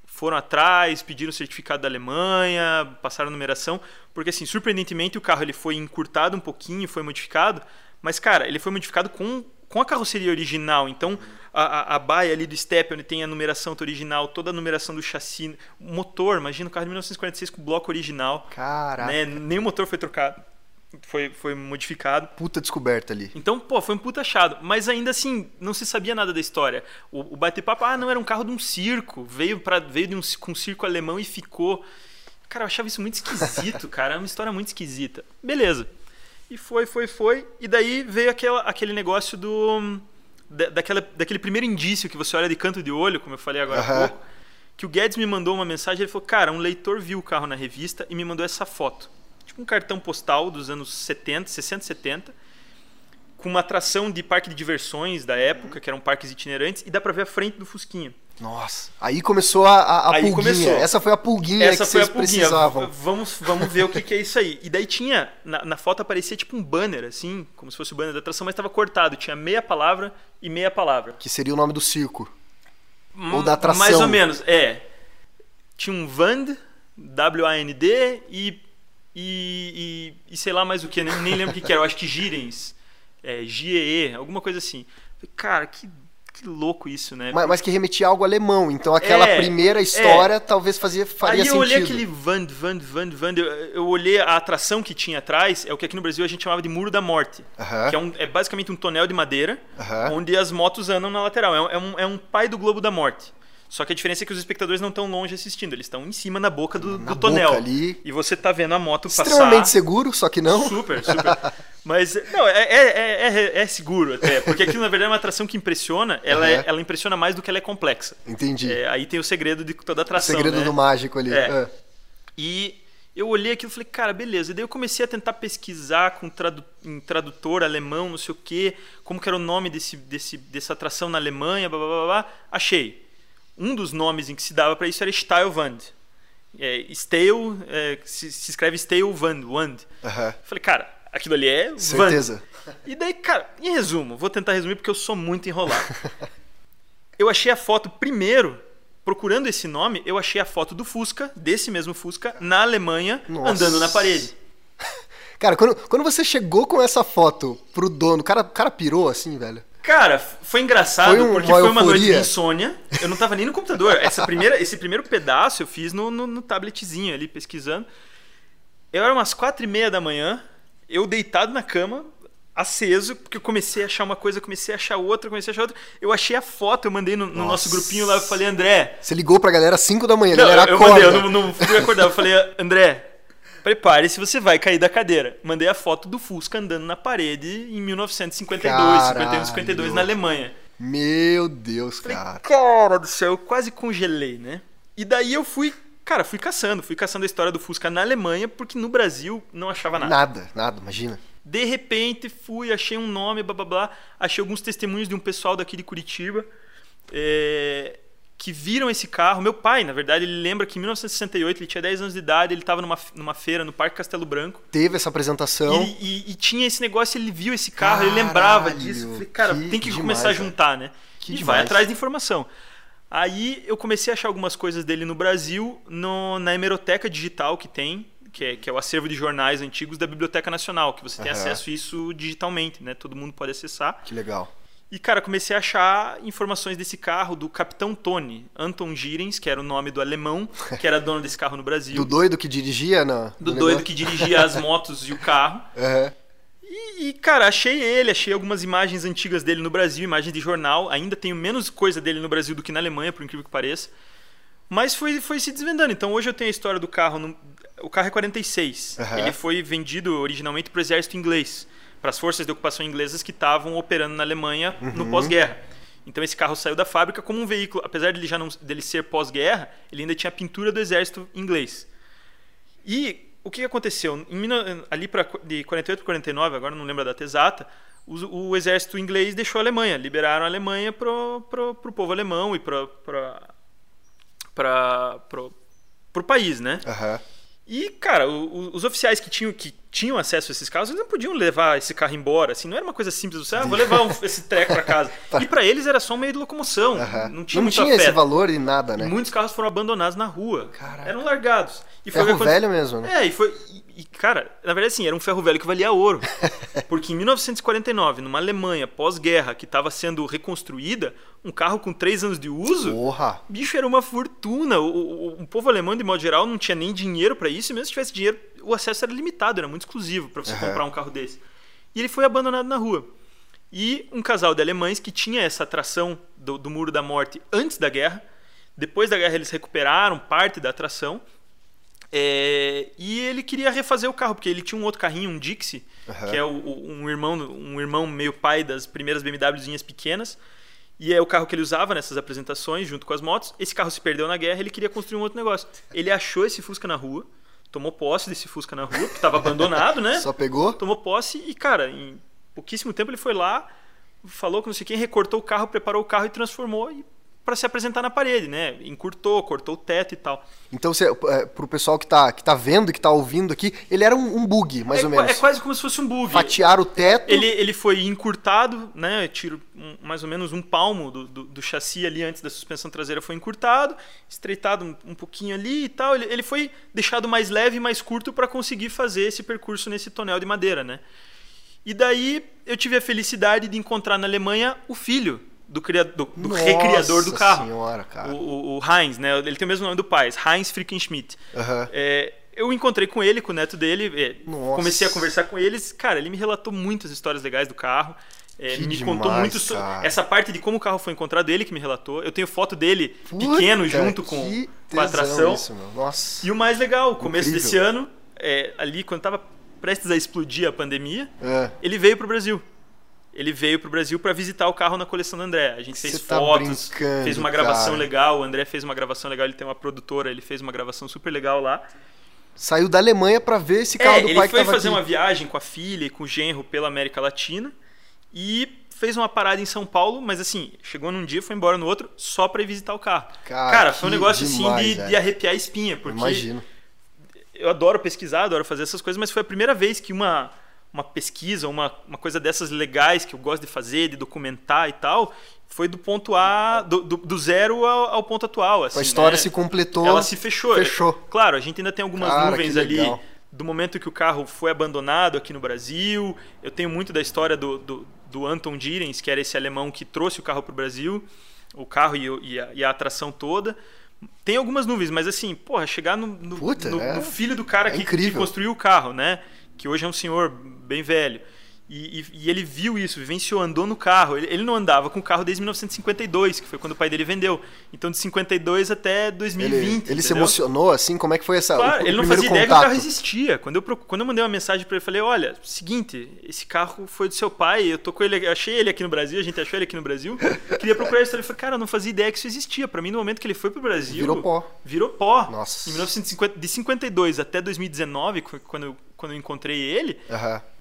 Foram atrás, pediram o certificado da Alemanha, passaram a numeração, porque assim, surpreendentemente o carro ele foi encurtado um pouquinho, foi modificado, mas cara, ele foi modificado com, com a carroceria original. Então, a, a, a baia ali do step, onde tem a numeração original, toda a numeração do chassi, motor, imagina o carro de 1946 com o bloco original. Caraca. Né? Nem o motor foi trocado foi, foi modificado. Puta descoberta ali. Então, pô, foi um puta achado. Mas ainda assim, não se sabia nada da história. O, o bate-papo, ah, não, era um carro de um circo. Veio, pra, veio de um, com um circo alemão e ficou. Cara, eu achava isso muito esquisito, <laughs> cara. É uma história muito esquisita. Beleza. E foi, foi, foi. E daí veio aquela, aquele negócio do. Da, daquela, daquele primeiro indício que você olha de canto de olho, como eu falei agora há pouco. Que o Guedes me mandou uma mensagem. Ele falou, cara, um leitor viu o carro na revista e me mandou essa foto tipo um cartão postal dos anos 70, 60, 70, com uma atração de parque de diversões da época, que eram parques itinerantes, e dá para ver a frente do Fusquinha. Nossa, aí começou a, a, a aí pulguinha. Começou. Essa foi a pulguinha Essa que foi vocês a pulguinha. precisavam. Vamos, vamos ver o que, que, é isso aí. E daí tinha, na, na, foto aparecia tipo um banner, assim, como se fosse o banner da atração, mas estava cortado. Tinha meia palavra e meia palavra. Que seria o nome do circo. Ou da atração. Mais ou menos, é. Tinha um VAND, W-A-N-D, e e, e, e sei lá mais o que, nem, nem lembro o que, que era, eu acho que Girens, é, GEE, alguma coisa assim. Cara, que, que louco isso, né? Mas, mas que remetia a algo alemão, então aquela é, primeira história é. talvez fazia, faria Aí eu sentido. olhei aquele Vand, Vand, Vand, Vand, eu, eu, olhei a atração que tinha atrás, é o que aqui no Brasil a gente chamava de Muro da Morte, uh -huh. que é, um, é, basicamente um tonel de madeira, uh -huh. onde as motos andam na lateral, é, é um, é um pai do Globo da Morte. Só que a diferença é que os espectadores não estão longe assistindo, eles estão em cima na boca do, na do tonel. ali. E você tá vendo a moto passar. Extremamente seguro, só que não. Super, super. <laughs> Mas, não, é, é, é, é, seguro até. Porque aquilo, na verdade, é uma atração que impressiona. Ela, uhum. ela impressiona mais do que ela é complexa. Entendi. aí tem o segredo de toda a atração. O segredo né? do mágico ali. É. E eu olhei aquilo e falei, cara, beleza. E daí eu comecei a tentar pesquisar com tradu em tradutor alemão, não sei o quê, como que era o nome desse, desse, dessa atração na Alemanha, blá, blá, blá, blá. Achei um dos nomes em que se dava para isso era Steilwand. É, Steil, é, se, se, escreve Steilwand, Wand. Uhum. Falei, cara, aquilo ali é Certeza. E daí, cara, em resumo, vou tentar resumir porque eu sou muito enrolado. <laughs> eu achei a foto primeiro, procurando esse nome, eu achei a foto do Fusca, desse mesmo Fusca, na Alemanha, Nossa. andando na parede. <laughs> Cara, quando, quando você chegou com essa foto pro dono, o cara, o cara pirou assim, velho? Cara, foi engraçado Foi um- porque foi uma noite de insônia. Eu não tava nem no computador. Essa primeira, esse primeiro pedaço eu fiz no, no, no tabletzinho ali, pesquisando. Eu era umas quatro e meia da manhã, eu deitado na cama, aceso, porque eu comecei a achar uma coisa, comecei a achar outra, comecei a achar outra. Eu achei a foto, eu mandei no, no nosso grupinho lá, eu falei, André, Você ligou pra galera às 5 da manhã, não, galera eu, eu mandei, eu não, não fui acordar. Eu falei, André, prepare-se, você vai cair da cadeira. Mandei a foto do Fusca andando na parede em 1952, Caralho. 51, 52, na Alemanha. Meu Deus, Falei, cara. cara do céu, eu quase congelei, né? E daí eu fui, cara, fui caçando, fui caçando a história do Fusca na Alemanha, porque no Brasil não achava nada. Nada, nada, imagina. De repente fui, achei um nome, blá blá blá, achei alguns testemunhos de um pessoal daqui de Curitiba é, que viram esse carro. Meu pai, na verdade, ele lembra que em 1968, ele tinha 10 anos de idade, ele estava numa, numa feira no Parque Castelo Branco. Teve essa apresentação. E, e- e tinha esse negócio, ele viu esse carro, ele lembrava Caralho, disso. Eu Falei, cara, que tem que demais, começar a juntar, né? Que e demais. vai atrás de informação. Aí eu comecei a achar algumas coisas dele no Brasil, no- na hemeroteca digital que tem, que é, que é o acervo de jornais antigos da Biblioteca Nacional, que você tem Aham. acesso a isso digitalmente, né? Todo mundo pode acessar. Que legal. E, cara, comecei a achar informações desse carro do Capitão Tony, Anton Girens, que era o nome do alemão, que era dono desse carro no Brasil. Do doido que dirigia na. do doido negócio? que dirigia as motos e o carro. <laughs> Aham. E, e, cara, achei ele, achei algumas imagens antigas dele no Brasil, imagens de jornal. Ainda tenho menos coisa dele no Brasil do que na Alemanha, por incrível que pareça. Mas foi, foi se desvendando. Então hoje eu tenho a história do carro. no- o carro é 46. Aham. Ele foi vendido originalmente para o exército inglês, para as forças de ocupação inglesas que estavam operando na Alemanha no Uhum. pós-guerra. Então esse carro saiu da fábrica como um veículo, apesar de ele já não dele ser pós-guerra, ele ainda tinha a pintura do exército inglês. E o que aconteceu? Em ali pra, de 48 para 49, agora não lembro a data exata, o, o exército inglês deixou a Alemanha, liberaram a Alemanha para o povo alemão e para o país, né? Aham. E, cara, o- o- os oficiais que tinham, que tinham acesso a esses carros, eles não podiam levar esse carro embora, assim, não era uma coisa simples, você, ah, vou levar um- esse treco para casa. <laughs> E para eles era só um meio de locomoção, Aham. não tinha Não tinha esse valor e nada, né? E muitos carros foram abandonados na rua. Caraca. Eram largados. E foi o que Ferro velho mesmo, né? É, e foi. E, cara, na verdade, assim, era um ferro velho que valia ouro. <laughs> Porque em 1949, numa Alemanha pós-guerra que estava sendo reconstruída, um carro com três anos de uso. Porra. Bicho, era uma fortuna. O, o- o povo alemão, de modo geral, não tinha nem dinheiro para isso. E mesmo se tivesse dinheiro, o acesso era limitado, era muito exclusivo para você Aham. comprar um carro desse. E ele foi abandonado na rua. E um casal de alemães que tinha essa atração do, do Muro da Morte antes da guerra. Depois da guerra, eles recuperaram parte da atração. É, e ele queria refazer o carro, porque ele tinha um outro carrinho, um Dixie, Aham. que é o- um, irmão, um irmão meio pai das primeiras BMWzinhas pequenas. E é o carro que ele usava nessas apresentações, junto com as motos. Esse carro se perdeu na guerra, ele queria construir um outro negócio. Ele achou esse Fusca na rua, tomou posse desse Fusca na rua, que estava abandonado, né? <laughs> Só pegou? Tomou posse e, cara, em pouquíssimo tempo ele foi lá, falou com não sei quem, recortou o carro, preparou o carro e transformou para se apresentar na parede, né? Encurtou, cortou o teto e tal. Então, é, pro pessoal que tá, que tá vendo, que tá ouvindo aqui, ele era um, um bug, mais é, ou menos. é quase como se fosse um bug. Fatiar o teto. Ele, ele foi encurtado, né? Tiro um- mais ou menos um palmo do, do, do chassi ali antes da suspensão traseira foi encurtado, estreitado um, um pouquinho ali e tal. Ele, ele foi deixado mais leve e mais curto para conseguir fazer esse percurso nesse tonel de madeira, né? E daí eu tive a felicidade de encontrar na Alemanha o filho do, criador, do Nossa recriador do carro. senhora, cara. O, o, o Heinz, né? Ele tem o mesmo nome do pai, Heinz Frickenschmidt. Aham. É, eu encontrei com ele, com o neto dele, é, comecei a conversar com eles. Cara, ele me relatou muitas histórias legais do carro. é, me demais, contou muito sobre essa parte de como o carro foi encontrado, ele que me relatou. Eu tenho foto dele Puta, pequeno junto com, com a atração. Isso. E o mais legal, começo Incrível. desse ano, é, ali quando tava prestes a explodir a pandemia, É. ele veio pro Brasil. Ele veio pro Brasil para visitar o carro na coleção do André. A gente fez tá fotos, fez uma gravação cara. legal. O André fez uma gravação legal. Ele tem uma produtora, ele fez uma gravação super legal lá. Saiu da Alemanha pra ver esse carro É, do ele pai foi que tava fazer aqui. uma viagem com a filha e com o genro pela América Latina e fez uma parada em São Paulo, mas assim, chegou num dia, foi embora no outro, só pra ir visitar o carro. Cara, foi um negócio demais, assim de, velho. de arrepiar a espinha, porque Imagino. eu adoro pesquisar, adoro fazer essas coisas, mas foi a primeira vez que uma, uma pesquisa, uma, uma coisa dessas legais que eu gosto de fazer, de documentar e tal, foi do ponto A, do, do, do zero ao, ao, ponto atual. Assim, a história né? se completou. Ela se fechou. Fechou. Claro, a gente ainda tem algumas Cara, nuvens ali do momento que o carro foi abandonado aqui no Brasil. Eu tenho muito da história do, do, do Anton Direns, que era esse alemão que trouxe o carro para o Brasil, o carro e, e, a, e, a, atração toda. Tem algumas nuvens, mas assim, porra, chegar no, no, Puta, no, é, no filho do cara é que, que, construiu o carro, né? Que hoje é um senhor bem velho. E, e, e, ele viu isso, vivenciou, andou no carro. Ele, ele, não andava com o carro desde 1952, que foi quando o pai dele vendeu. Então, de 52 até 2020. Ele, ele se emocionou assim? Como é que foi essa claro, o, o ele não fazia contato? ideia que o carro existia. Quando eu, quando eu mandei uma mensagem para ele, eu falei: Olha, seguinte, esse carro foi do seu pai, eu tô com ele, achei ele aqui no Brasil, a gente achou ele aqui no Brasil. Queria procurar isso. Ele falou: Cara, eu não fazia ideia que isso existia. Para mim, no momento que ele foi pro Brasil. Virou pó. Virou pó. Nossa. Em 1950, de 52 até 2019, quando eu, quando eu encontrei ele. Aham. Uhum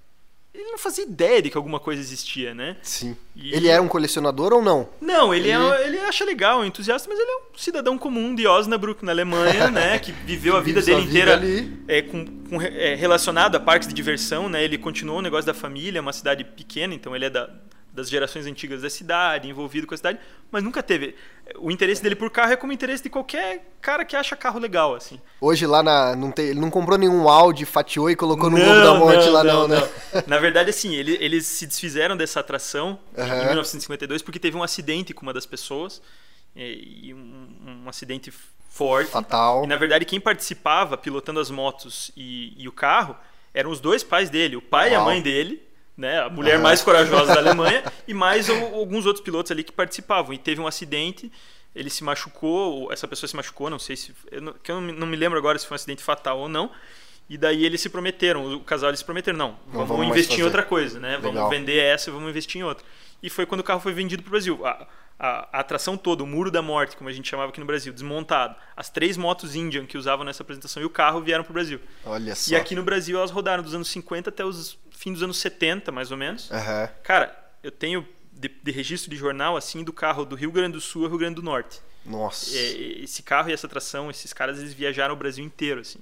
ele não fazia ideia de que alguma coisa existia, né? Sim. E... Ele era um colecionador ou não? Não, ele, ele... É, ele acha legal, um entusiasta, mas ele é um cidadão comum de Osnabrück, na Alemanha, <laughs> né? Que viveu a vida dele inteira vida é, com, com é, relacionado a parques de diversão, né? Ele continuou o negócio da família, é uma cidade pequena, então ele é da, das gerações antigas da cidade, envolvido com a cidade, mas nunca teve. O interesse dele por carro é como o interesse de qualquer cara que acha carro legal, assim. Hoje lá na. Não tem, ele não comprou nenhum Audi, fatiou e colocou no Morro da Morte não, lá, não, não, não. Na verdade, assim, ele, eles se desfizeram dessa atração uhum. em 1952 porque teve um acidente com uma das pessoas. E um, um acidente forte. Fatal. E na verdade, quem participava pilotando as motos e, e o carro eram os dois pais dele, o pai Uau. e a mãe dele né, a mulher mais corajosa da Alemanha, e mais alguns outros pilotos ali que participavam. E teve um acidente, ele se machucou, essa pessoa se machucou, não sei se. Eu não, que eu não me lembro agora se foi um acidente fatal ou não. E daí eles se prometeram, o casal eles se prometeram, não, não vamos, vamos investir em outra coisa, né? Legal. Vamos vender essa e vamos investir em outra. E foi quando o carro foi vendido para o Brasil. A, a, a, atração toda, o muro da morte, como a gente chamava aqui no Brasil, desmontado. As três motos Indian que usavam nessa apresentação e o carro vieram para o Brasil. Olha só. E aqui no Brasil elas rodaram dos anos 50 até os fim dos anos 70, mais ou menos. Uhum. Cara, eu tenho de, de, registro de jornal assim do carro do Rio Grande do Sul ao Rio Grande do Norte. Nossa. É, esse carro e essa atração, esses caras eles viajaram o Brasil inteiro assim.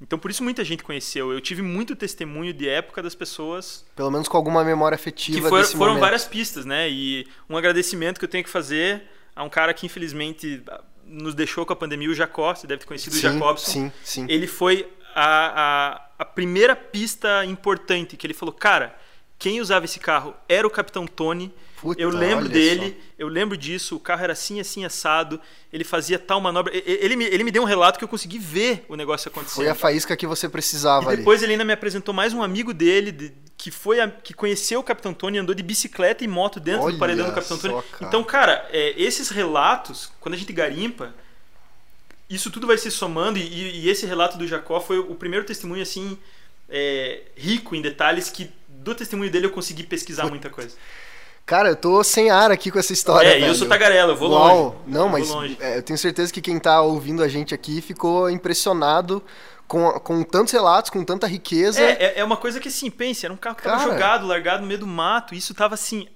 Então por isso muita gente conheceu. Eu tive muito testemunho de época das pessoas. Pelo menos com alguma memória afetiva. Que for, desse foram momento. várias pistas, né? E um agradecimento que eu tenho que fazer a um cara que infelizmente nos deixou com a pandemia, o Jacó. Você deve ter conhecido sim, o Jacobson. Sim, sim. Ele foi a, a, a primeira pista importante que ele falou, cara, quem usava esse carro era o Capitão Tony. Puta, eu lembro dele, só. eu lembro disso. O carro era assim, assim, assado. Ele fazia tal manobra. Ele me, ele me deu um relato que eu consegui ver o negócio acontecendo. Foi a faísca que você precisava. E depois ali. ele ainda me apresentou mais um amigo dele, de, que foi a, que conheceu o Capitão Tony, andou de bicicleta e moto dentro Olha do paredão do Capitão só, Tony. Cara. Então, cara, é, esses relatos, quando a gente garimpa, isso tudo vai se somando. E, e esse relato do Jacó foi o primeiro testemunho assim é, rico em detalhes que do testemunho dele eu consegui pesquisar muita coisa. Cara, eu tô sem ar aqui com essa história. É, velho. eu sou tagarela, eu vou Uau. longe. Não, eu mas é, eu tenho certeza que quem tá ouvindo a gente aqui ficou impressionado com, com tantos relatos, com tanta riqueza. É, é uma coisa que assim, pense, era um carro que tava Cara. jogado, largado no meio do mato, e isso tava assim,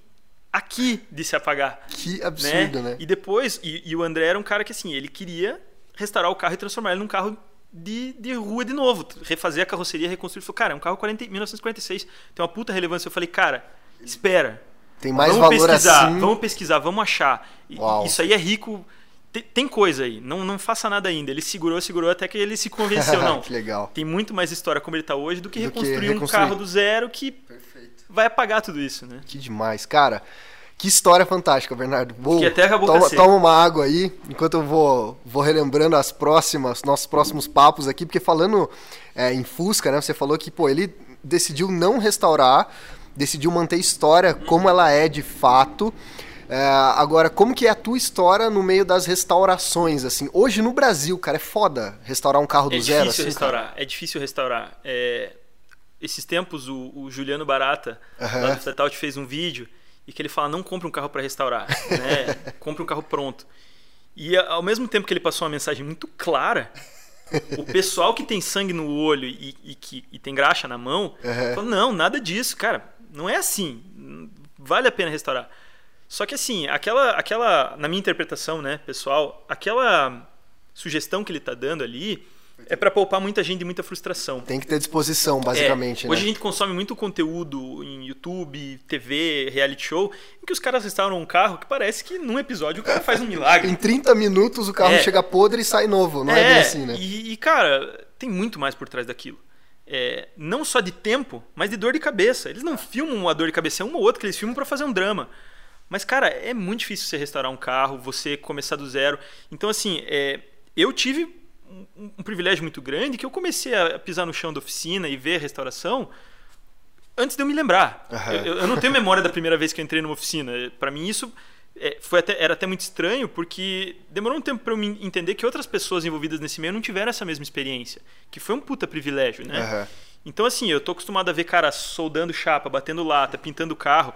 aqui de se apagar. Que absurdo, né? E depois, e, e o André era um cara que assim, ele queria restaurar o carro e transformar ele num carro de, de rua de novo, refazer a carroceria, reconstruir. Ele falou, cara, é um carro 40, 1946, tem uma puta relevância. Eu falei, cara, espera. Tem mais vamos valor pesquisar, assim. vamos pesquisar, vamos achar. Uau. Isso aí é rico. Tem, tem coisa aí, não, não faça nada ainda. Ele segurou, segurou até que ele se convenceu. <laughs> Não, que legal. tem muito mais história como ele está hoje do que Do que reconstruir um reconstruir. carro do zero que Perfeito. vai apagar tudo isso, né? Que demais. Cara, que história fantástica, Bernardo. Vou, Fiquei até com a boca toma, toma uma água aí, enquanto eu vou, vou relembrando as próximas, nossos próximos papos aqui, porque falando é, em Fusca, né? Você falou que, pô, ele decidiu não restaurar, decidiu manter a história como ela é de fato. É, agora, como que é a tua história no meio das restaurações, assim? Hoje no Brasil, cara, é foda restaurar um carro do É zero, difícil assim, cara? restaurar, é difícil restaurar. É, esses tempos o, o Juliano Barata, Aham. lá do Fletout, fez um vídeo e que ele fala, não compre um carro para restaurar, né? <laughs> compre um carro pronto. E ao mesmo tempo que ele passou uma mensagem muito clara, o pessoal que tem sangue no olho e, e que e tem graxa na mão, falou, não, nada disso, cara, não é assim, vale a pena restaurar. Só que assim, aquela, aquela na minha interpretação, né, pessoal, aquela sugestão que ele está dando ali é para poupar muita gente e muita frustração. Tem que ter disposição, basicamente. É, né? Hoje a gente consome muito conteúdo em YouTube, TV, reality show, em que os caras restauram um carro que parece que num episódio o cara faz um milagre. em 30 minutos o carro É. chega podre e sai novo. Não é, bem assim, né? E, e, cara, tem muito mais por trás daquilo. É, não só de tempo, mas de dor de cabeça. Eles não filmam a dor de cabeça, é uma ou outra que eles filmam para fazer um drama. Mas, cara, é muito difícil você restaurar um carro, você começar do zero. Então, assim, é, eu tive um, um privilégio muito grande que eu comecei a pisar no chão da oficina e ver a restauração antes de eu me lembrar. Aham. Eu, eu não tenho memória da primeira vez que eu entrei numa oficina. Para mim, isso é, foi até, era até muito estranho, porque demorou um tempo para eu me entender que outras pessoas envolvidas nesse meio não tiveram essa mesma experiência. Que foi um puta privilégio, né? Aham. Então, assim, eu tô acostumado a ver cara soldando chapa, batendo lata, pintando carro.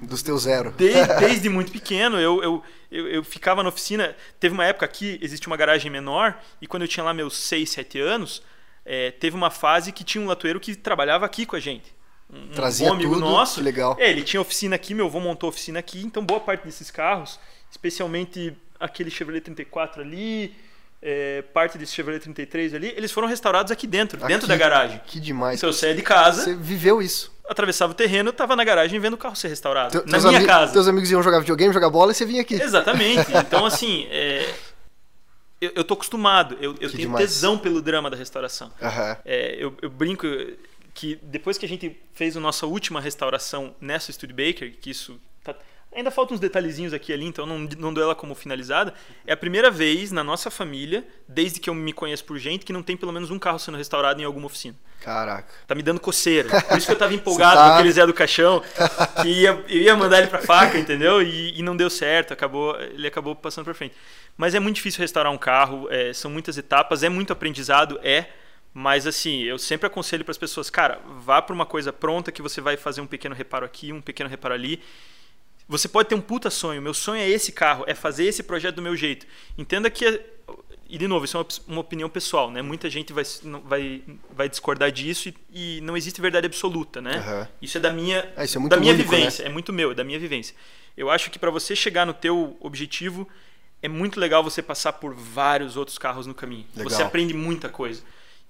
Dos teus zero. Desde, <laughs> desde muito pequeno, eu, eu, eu, eu ficava na oficina. Teve uma época aqui, existe uma garagem menor, e quando eu tinha lá meus 6, 7 anos, é, teve uma fase que tinha um latoeiro que trabalhava aqui com a gente. Um, Trazia amigo tudo, nosso. que legal. É, ele tinha oficina aqui, meu avô montou oficina aqui, então boa parte desses carros, especialmente aquele Chevrolet 34 ali, é, parte desse Chevrolet 33 ali, eles foram restaurados aqui dentro, dentro Aqui. da garagem. Que demais. Então eu saía de casa, Você viveu isso. atravessava o terreno, tava na garagem vendo o carro ser restaurado. Teu- na minha casa. Teus amigos iam jogar videogame, jogar bola e você vinha aqui. Exatamente. <laughs> Então, assim, é, eu, eu tô acostumado. Eu, eu tenho demais. tesão pelo drama da restauração. Aham. É, eu, eu brinco que depois que a gente fez a nossa última restauração nessa Studebaker, que isso tá- ainda faltam uns detalhezinhos aqui e ali, então não, não dou ela como finalizada, é a primeira vez na nossa família, desde que eu me conheço por gente, que não tem pelo menos um carro sendo restaurado em alguma oficina. Caraca. Tá me dando coceira. Por isso que eu tava <laughs> empolgado tá- com aquele Zé do Caixão, que ia, eu ia mandar ele pra faca, entendeu? E, e não deu certo, acabou, ele acabou passando pra frente. Mas é muito difícil restaurar um carro, é, são muitas etapas, é muito aprendizado, é. Mas assim, eu sempre aconselho para as pessoas, cara, vá para uma coisa pronta que você vai fazer um pequeno reparo aqui, um pequeno reparo ali. Você pode ter um puta sonho. Meu sonho é esse carro, é fazer esse projeto do meu jeito. Entenda que e de novo, isso é uma, opinião pessoal, né? Muita gente vai, vai, vai discordar disso e, e não existe verdade absoluta, né? Aham. Isso é da minha, É, isso é da minha único, né? vivência, é muito meu, é da minha vivência. Eu acho que para você chegar no teu objetivo é muito legal você passar por vários outros carros no caminho. Legal. Você aprende muita coisa.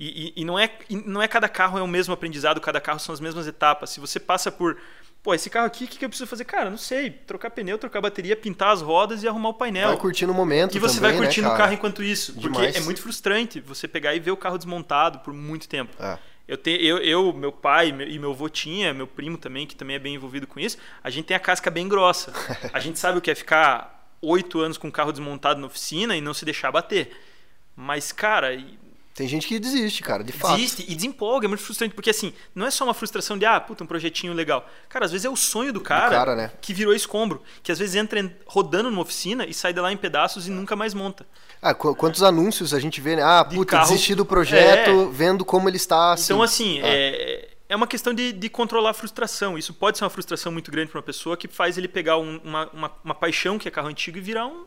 E, e- e não, é, e não é cada carro é o mesmo aprendizado, cada carro são as mesmas etapas. Se você passa por, pô, esse carro aqui, o que, que eu preciso fazer? Cara, não sei, trocar pneu, trocar bateria, pintar as rodas e arrumar o painel. Vai curtindo o momento E você também, vai curtindo né, o carro enquanto isso. Porque Demais. é muito frustrante você pegar e ver o carro desmontado por muito tempo. É. Eu, te, eu, eu, meu pai meu- e meu avô tinha, meu primo também, que também é bem envolvido com isso, a gente tem a casca bem grossa. <laughs> A gente sabe o que é ficar oito anos com o carro desmontado na oficina e não se deixar bater. Mas, cara, Tem gente que desiste, cara, de fato. desiste e desempolga, é muito frustrante, porque assim, não é só uma frustração de, ah, puta, um projetinho legal. Cara, às vezes é o sonho do cara, cara, né? que virou escombro, que às vezes entra rodando numa oficina e sai de lá em pedaços e nunca mais monta. Ah, qu- quantos anúncios a gente vê, né? Ah, De puta, carro- desisti do projeto, É. vendo como ele está assim. Então, assim, Ah. é, é uma questão de, de controlar a frustração. Isso pode ser uma frustração muito grande para uma pessoa que faz ele pegar um- uma, uma, uma paixão que é carro antigo e virar um,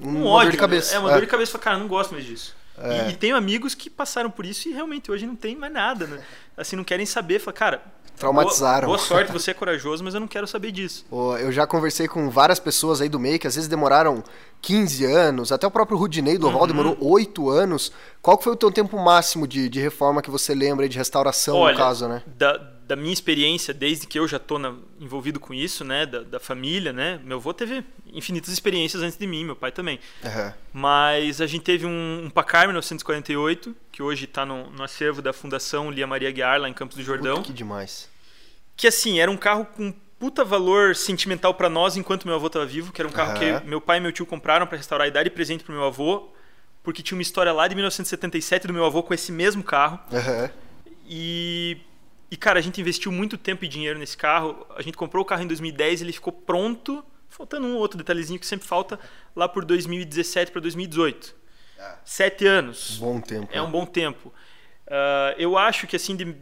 um Uma ódio. dor de cabeça. É uma É. dor de cabeça. Cara, não gosto mais disso. É. E, e tenho amigos que passaram por isso e realmente hoje não tem mais nada, né? Assim, não querem saber. Fala, cara, Traumatizaram. Boa, boa sorte, você é corajoso, mas eu não quero saber disso. Ô, Eu já conversei com várias pessoas aí do meio que às vezes demoraram 15 anos, até o próprio Rudinei do Uhum. Oval demorou 8 anos. Qual foi o teu tempo máximo de, de reforma que você lembra de restauração, Olha, no caso, né? Da, da minha experiência, desde que eu já estou envolvido com isso, né, da, da família, né, meu avô teve infinitas experiências antes de mim, meu pai também. Aham. Mas a gente teve um, um Pacar 1948, que hoje está no, no acervo da Fundação Lia Maria Guiar, lá em Campos do Jordão. Puta, que demais. Que assim, era um carro com puta valor sentimental para nós enquanto meu avô estava vivo, que era um carro Aham. que meu pai e meu tio compraram para restaurar e dar de presente pro meu avô, porque tinha uma história lá de 1977 do meu avô com esse mesmo carro. Aham. E, e, cara, a gente investiu muito tempo e dinheiro nesse carro. A gente comprou o carro em 2010, ele ficou pronto, faltando um outro detalhezinho que sempre falta, lá por 2017 para 2018. Sete anos. Bom tempo. É um bom tempo. Ah, eu acho que, assim, de-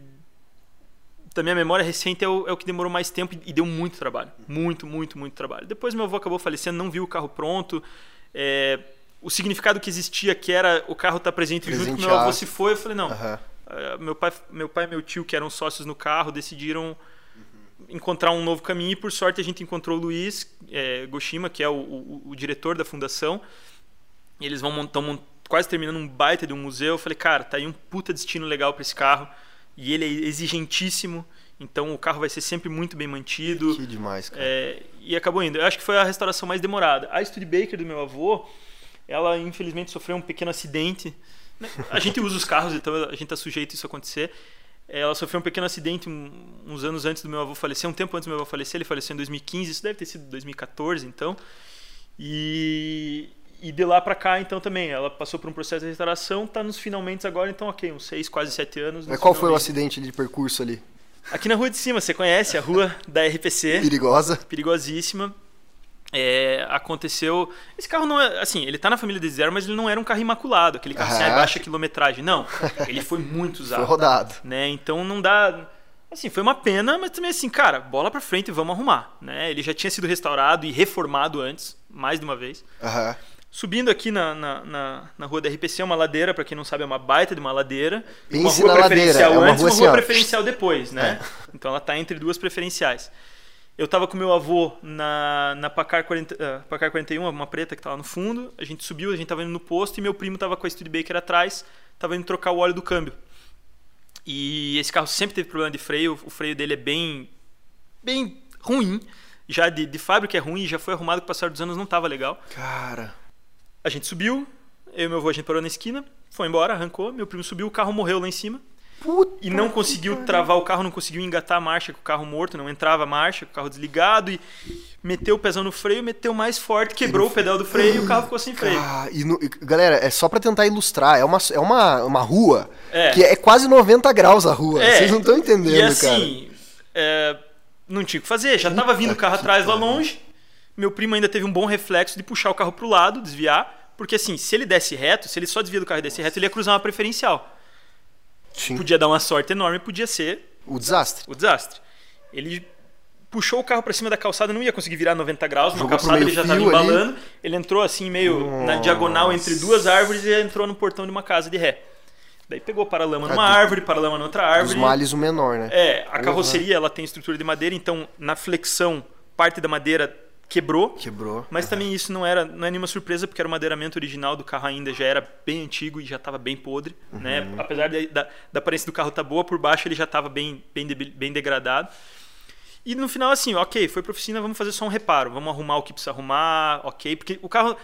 da minha memória recente, é o, é o que demorou mais tempo e deu muito trabalho. Muito, muito, muito trabalho. Depois meu avô acabou falecendo, não viu o carro pronto. É, o significado que existia, que era o carro estar presente junto com meu avô, se foi. Eu falei, não. Aham. Ah, meu, pai, meu pai e meu tio, que eram sócios no carro, decidiram encontrar um novo caminho e, por sorte, a gente encontrou o Luiz é, Goshima, que é o, o- o diretor da fundação. E eles vão montar, quase terminando um baita de um museu. Eu falei, cara, tá aí um puta destino legal para esse carro. E ele é exigentíssimo. Então o carro vai ser sempre muito bem mantido. Que demais, cara. É, e acabou indo. Eu acho que foi a restauração mais demorada. A Studebaker do meu avô, ela infelizmente sofreu um pequeno acidente. A gente usa os carros, então a gente está sujeito a isso acontecer. Ela sofreu um pequeno acidente uns anos antes do meu avô falecer, um tempo antes do meu avô falecer. Ele faleceu em 2015, isso deve ter sido 2014, então. E, e de lá para cá, então, também, ela passou por um processo de restauração, está nos finalmente agora, então, ok, uns seis, quase sete anos. Mas qual foi o acidente de percurso ali? Aqui na rua de cima, você conhece a rua da RPC. Perigosa. Perigosíssima. É, aconteceu. Esse carro não é. Assim, ele tá na família de zero, mas ele não era um carro imaculado, aquele carro assim, ah, baixa quilometragem. Não. Ele foi muito <laughs> usado. foi rodado. Né? Então não dá. Assim, foi uma pena, mas também assim, cara, bola pra frente e vamos arrumar. Né? Ele já tinha sido restaurado e reformado antes, mais de uma vez. Uhum. Subindo aqui na, na, na, na, rua da RPC, é uma ladeira, para quem não sabe, é uma baita de uma ladeira. Pense uma rua preferencial ladeira, é antes, uma rua, rua assim, preferencial depois, né? É. Então ela está entre duas preferenciais. Eu estava com meu avô na, na Pacar, 40, uh, Pacar 41, uma preta que tá lá no fundo. A gente subiu, a gente estava indo no posto e meu primo estava com a Studebaker atrás, estava indo trocar o óleo do câmbio. E esse carro sempre teve problema de freio, o freio dele é bem, bem ruim. Já de, de fábrica é ruim, já foi arrumado com o passar dos anos, não estava legal. Cara. A gente subiu, eu e meu avô, a gente parou na esquina, foi embora, arrancou, meu primo subiu, o carro morreu lá em cima. Puta e não conseguiu travar o carro, não conseguiu engatar a marcha com o carro morto, não entrava a marcha, com o carro desligado e meteu o pezão no freio, meteu mais forte, quebrou o pedal do freio e o carro ficou sem freio. Ah, e no, galera, é só para tentar ilustrar, é uma, é uma, uma rua é. que é quase 90 graus a rua, é. vocês não estão entendendo, e assim, é, não tinha o que fazer, já tava vindo o carro atrás lá longe, meu primo ainda teve um bom reflexo de puxar o carro pro lado, desviar, porque assim, se ele desse reto, se ele só desvia do carro e desse reto, ele ia cruzar uma preferencial. Sim. Podia dar uma sorte enorme, podia ser o desastre. O desastre. Ele puxou o carro para cima da calçada, não ia conseguir virar 90 graus, na calçada ele já estava embalando. Ali. Ele entrou assim meio Nossa. na diagonal entre duas árvores e entrou no portão de uma casa de ré. Daí pegou para-lama numa árvore, para-lama noutra árvore. Os males o menor, né? É, a carroceria ela tem estrutura de madeira, então na flexão parte da madeira quebrou. Quebrou. Mas uhum. também isso não era não é nenhuma surpresa, porque era o madeiramento original do carro ainda já era bem antigo e já estava bem podre. Uhum. Né? Apesar de, da, da aparência do carro estar tá boa, por baixo ele já estava bem, bem, de, bem degradado. E no final, assim, ok, foi para oficina, vamos fazer só um reparo, vamos arrumar o que precisa arrumar, ok, porque o carro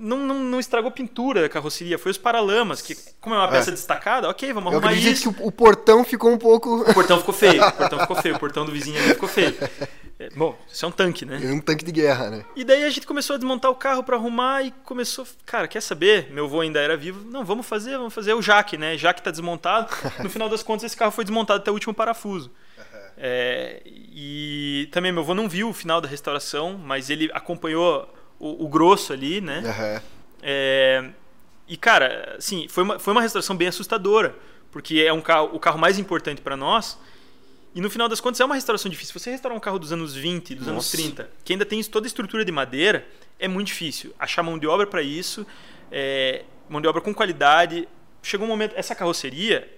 não, não, não, estragou pintura da carroceria, foi os paralamas, que como é uma peça é. destacada, ok, vamos arrumar Eu isso. que o, o, portão ficou um pouco... O portão ficou feio, <laughs> o portão ficou feio, o portão do vizinho ali ficou feio. É, bom, isso é um tanque, né? É um tanque de guerra, né? E daí a gente começou a desmontar o carro para arrumar e começou, cara, quer saber? Meu avô ainda era vivo. Não, vamos fazer, vamos fazer o Jaque, né? Jaque tá desmontado. No final das contas, esse carro foi desmontado até o último parafuso. É, e também meu avô não viu o final da restauração, mas ele acompanhou o, o grosso ali, né? Uhum. É, e cara, assim, foi uma, foi uma restauração bem assustadora, porque é um carro, o carro mais importante para nós e no final das contas é uma restauração difícil. Você restaurar um carro dos anos 20, dos Nossa. anos 30, que ainda tem toda a estrutura de madeira, é muito difícil. Achar mão de obra para isso, é, mão de obra com qualidade. Chegou um momento, essa carroceria,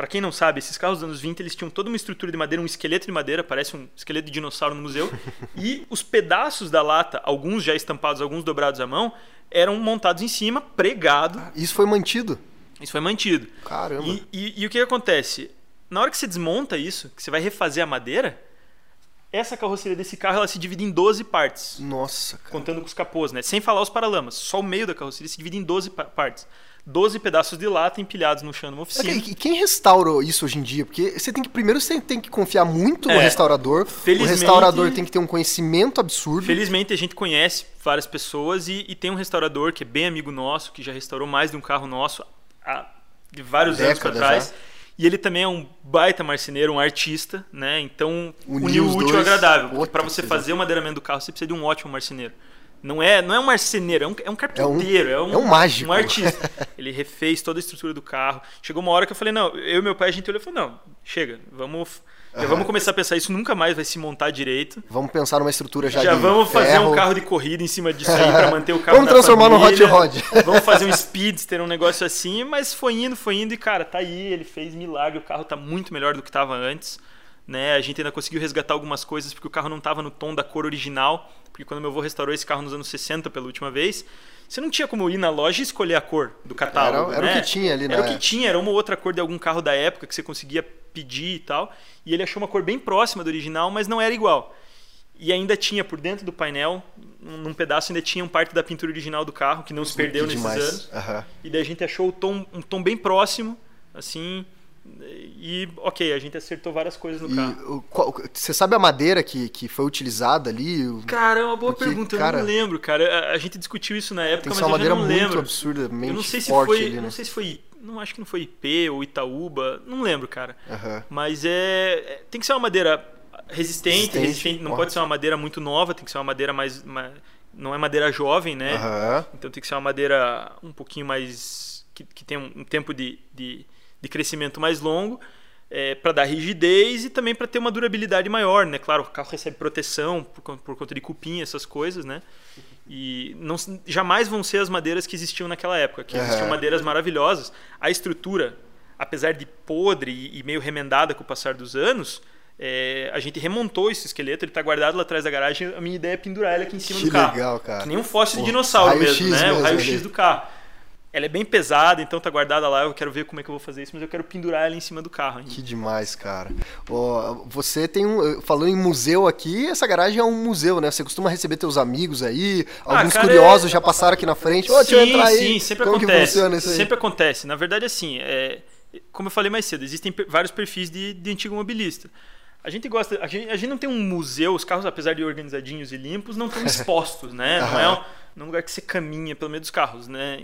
para quem não sabe, esses carros dos anos 20, eles tinham toda uma estrutura de madeira, um esqueleto de madeira, parece um esqueleto de dinossauro no museu, <laughs> e os pedaços da lata, alguns já estampados, alguns dobrados à mão, eram montados em cima, pregado. Isso foi mantido? Isso foi mantido. Caramba. E, e, e o que acontece? na hora que você desmonta isso, que você vai refazer a madeira, essa carroceria desse carro ela se divide em 12 partes. Nossa, cara. Contando com os capôs, né? Sem falar os paralamas. Só o meio da carroceria se divide em 12 partes. 12 pedaços de lata empilhados no chão de uma oficina. E quem restaura isso hoje em dia? Porque você tem que primeiro você tem que confiar muito no é, restaurador. O restaurador tem que ter um conhecimento absurdo. Felizmente a gente conhece várias pessoas e, e tem um restaurador que é bem amigo nosso, que já restaurou mais de um carro nosso há de vários Décadas anos para trás. E ele também é um baita marceneiro, um artista, né? Então, uniu o útil ao agradável. Para você fazer o madeiramento do carro, você precisa de um ótimo marceneiro. Não é, não é um marceneiro, é um, é um carpinteiro, é um, é um, é um mágico. Um artista. ele refez toda a estrutura do carro. Chegou uma hora que eu falei, não, eu e meu pai, a gente olhou e falou, não, chega, vamos já vamos começar a pensar isso nunca mais vai se montar direito. Vamos pensar numa estrutura já Já vamos fazer ferro. um carro de corrida em cima disso aí para <laughs> manter o carro Vamos transformar no hot rod. <laughs> vamos fazer um speedster, um negócio assim, mas foi indo, foi indo e cara, tá aí, ele fez milagre, o carro tá muito melhor do que estava antes. Né? A gente ainda conseguiu resgatar algumas coisas porque o carro não estava no tom da cor original, porque quando meu avô restaurou esse carro nos anos 60 pela última vez, você não tinha como ir na loja e escolher a cor do catálogo. Era, era né? o que tinha ali, né? Era o que tinha, era uma outra cor de algum carro da época que você conseguia pedir e tal. E ele achou uma cor bem próxima do original, mas não era igual. E ainda tinha por dentro do painel, num pedaço ainda tinha um parte da pintura original do carro, que não se perdeu que nesses demais. anos. Aham. E daí a gente achou o tom, um tom bem próximo, assim. E ok, a gente acertou várias coisas no E carro. o- qual- você sabe a madeira que, que foi utilizada ali? Cara, é uma boa Porque, pergunta, cara, eu não lembro, cara. A, a gente discutiu isso na época, mas eu madeira não muito lembro. absurdamente Eu não sei se forte foi, ali, né? não sei se foi, não acho que não foi IP ou Itaúba, não lembro, cara. Aham. Mas é, é- tem que ser uma madeira resistente, Resistente, resistente, não pode ser uma madeira muito nova, tem que ser uma madeira mais, mais- não é madeira jovem, né? Aham. Então tem que ser uma madeira um pouquinho mais que, que tem um, um tempo de, de, de crescimento mais longo. para dar rigidez e também para ter uma durabilidade maior, né? Claro, o carro recebe proteção por, por conta de cupim, essas coisas, né? E não, jamais vão ser as madeiras que existiam naquela época, que existiam madeiras maravilhosas. A estrutura, apesar de podre e, e meio remendada com o passar dos anos, é, a gente remontou esse esqueleto, ele está guardado lá atrás da garagem. A minha ideia é pendurar ele aqui em cima Que do carro. legal, cara. Que nem um fóssil de dinossauro mesmo, né? mesmo o raio-x do carro. Ela é bem pesada, então tá guardada lá. Eu quero ver como é que eu vou fazer isso, mas eu quero pendurar ela em cima do carro ainda. Que demais, cara. Ó, você tem um. Falou em museu aqui, essa garagem é um museu, né? Você costuma receber teus amigos aí, alguns cara, curiosos é- já passaram aqui na frente. Ô, deixa eu sim, entrar aí. sim, sempre Como que acontece. funciona isso aí? Sempre acontece. Na verdade, assim, é, como eu falei mais cedo, existem vários perfis de, de antigo mobilista. A gente gosta, a gente, a gente não tem um museu, os carros, apesar de organizadinhos e limpos, não estão <laughs> expostos, né? Não é um, não é um lugar que você caminha pelo meio dos carros, né?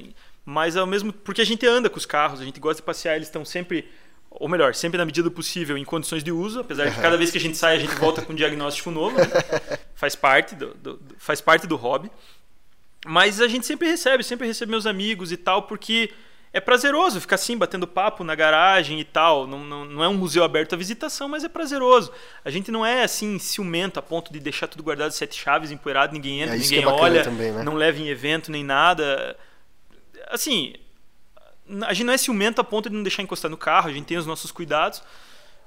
Mas ao mesmo porque a gente anda com os carros, a gente gosta de passear, eles estão sempre ou melhor, sempre na medida do possível em condições de uso, apesar de que cada vez que a gente sai a gente volta com um diagnóstico novo, né? <laughs> faz parte do, do- faz parte do hobby. Mas a gente sempre recebe, sempre recebe meus amigos e tal, porque é prazeroso ficar assim, batendo papo na garagem e tal. Não, não, não é um museu aberto à visitação, mas é prazeroso. A gente não é assim, ciumento a ponto de deixar tudo guardado, sete chaves, empoeirado, ninguém entra, É ninguém é olha, também, né? não leva em evento nem nada. Assim, a gente não é ciumento a ponto de não deixar encostar no carro, a gente tem os nossos cuidados.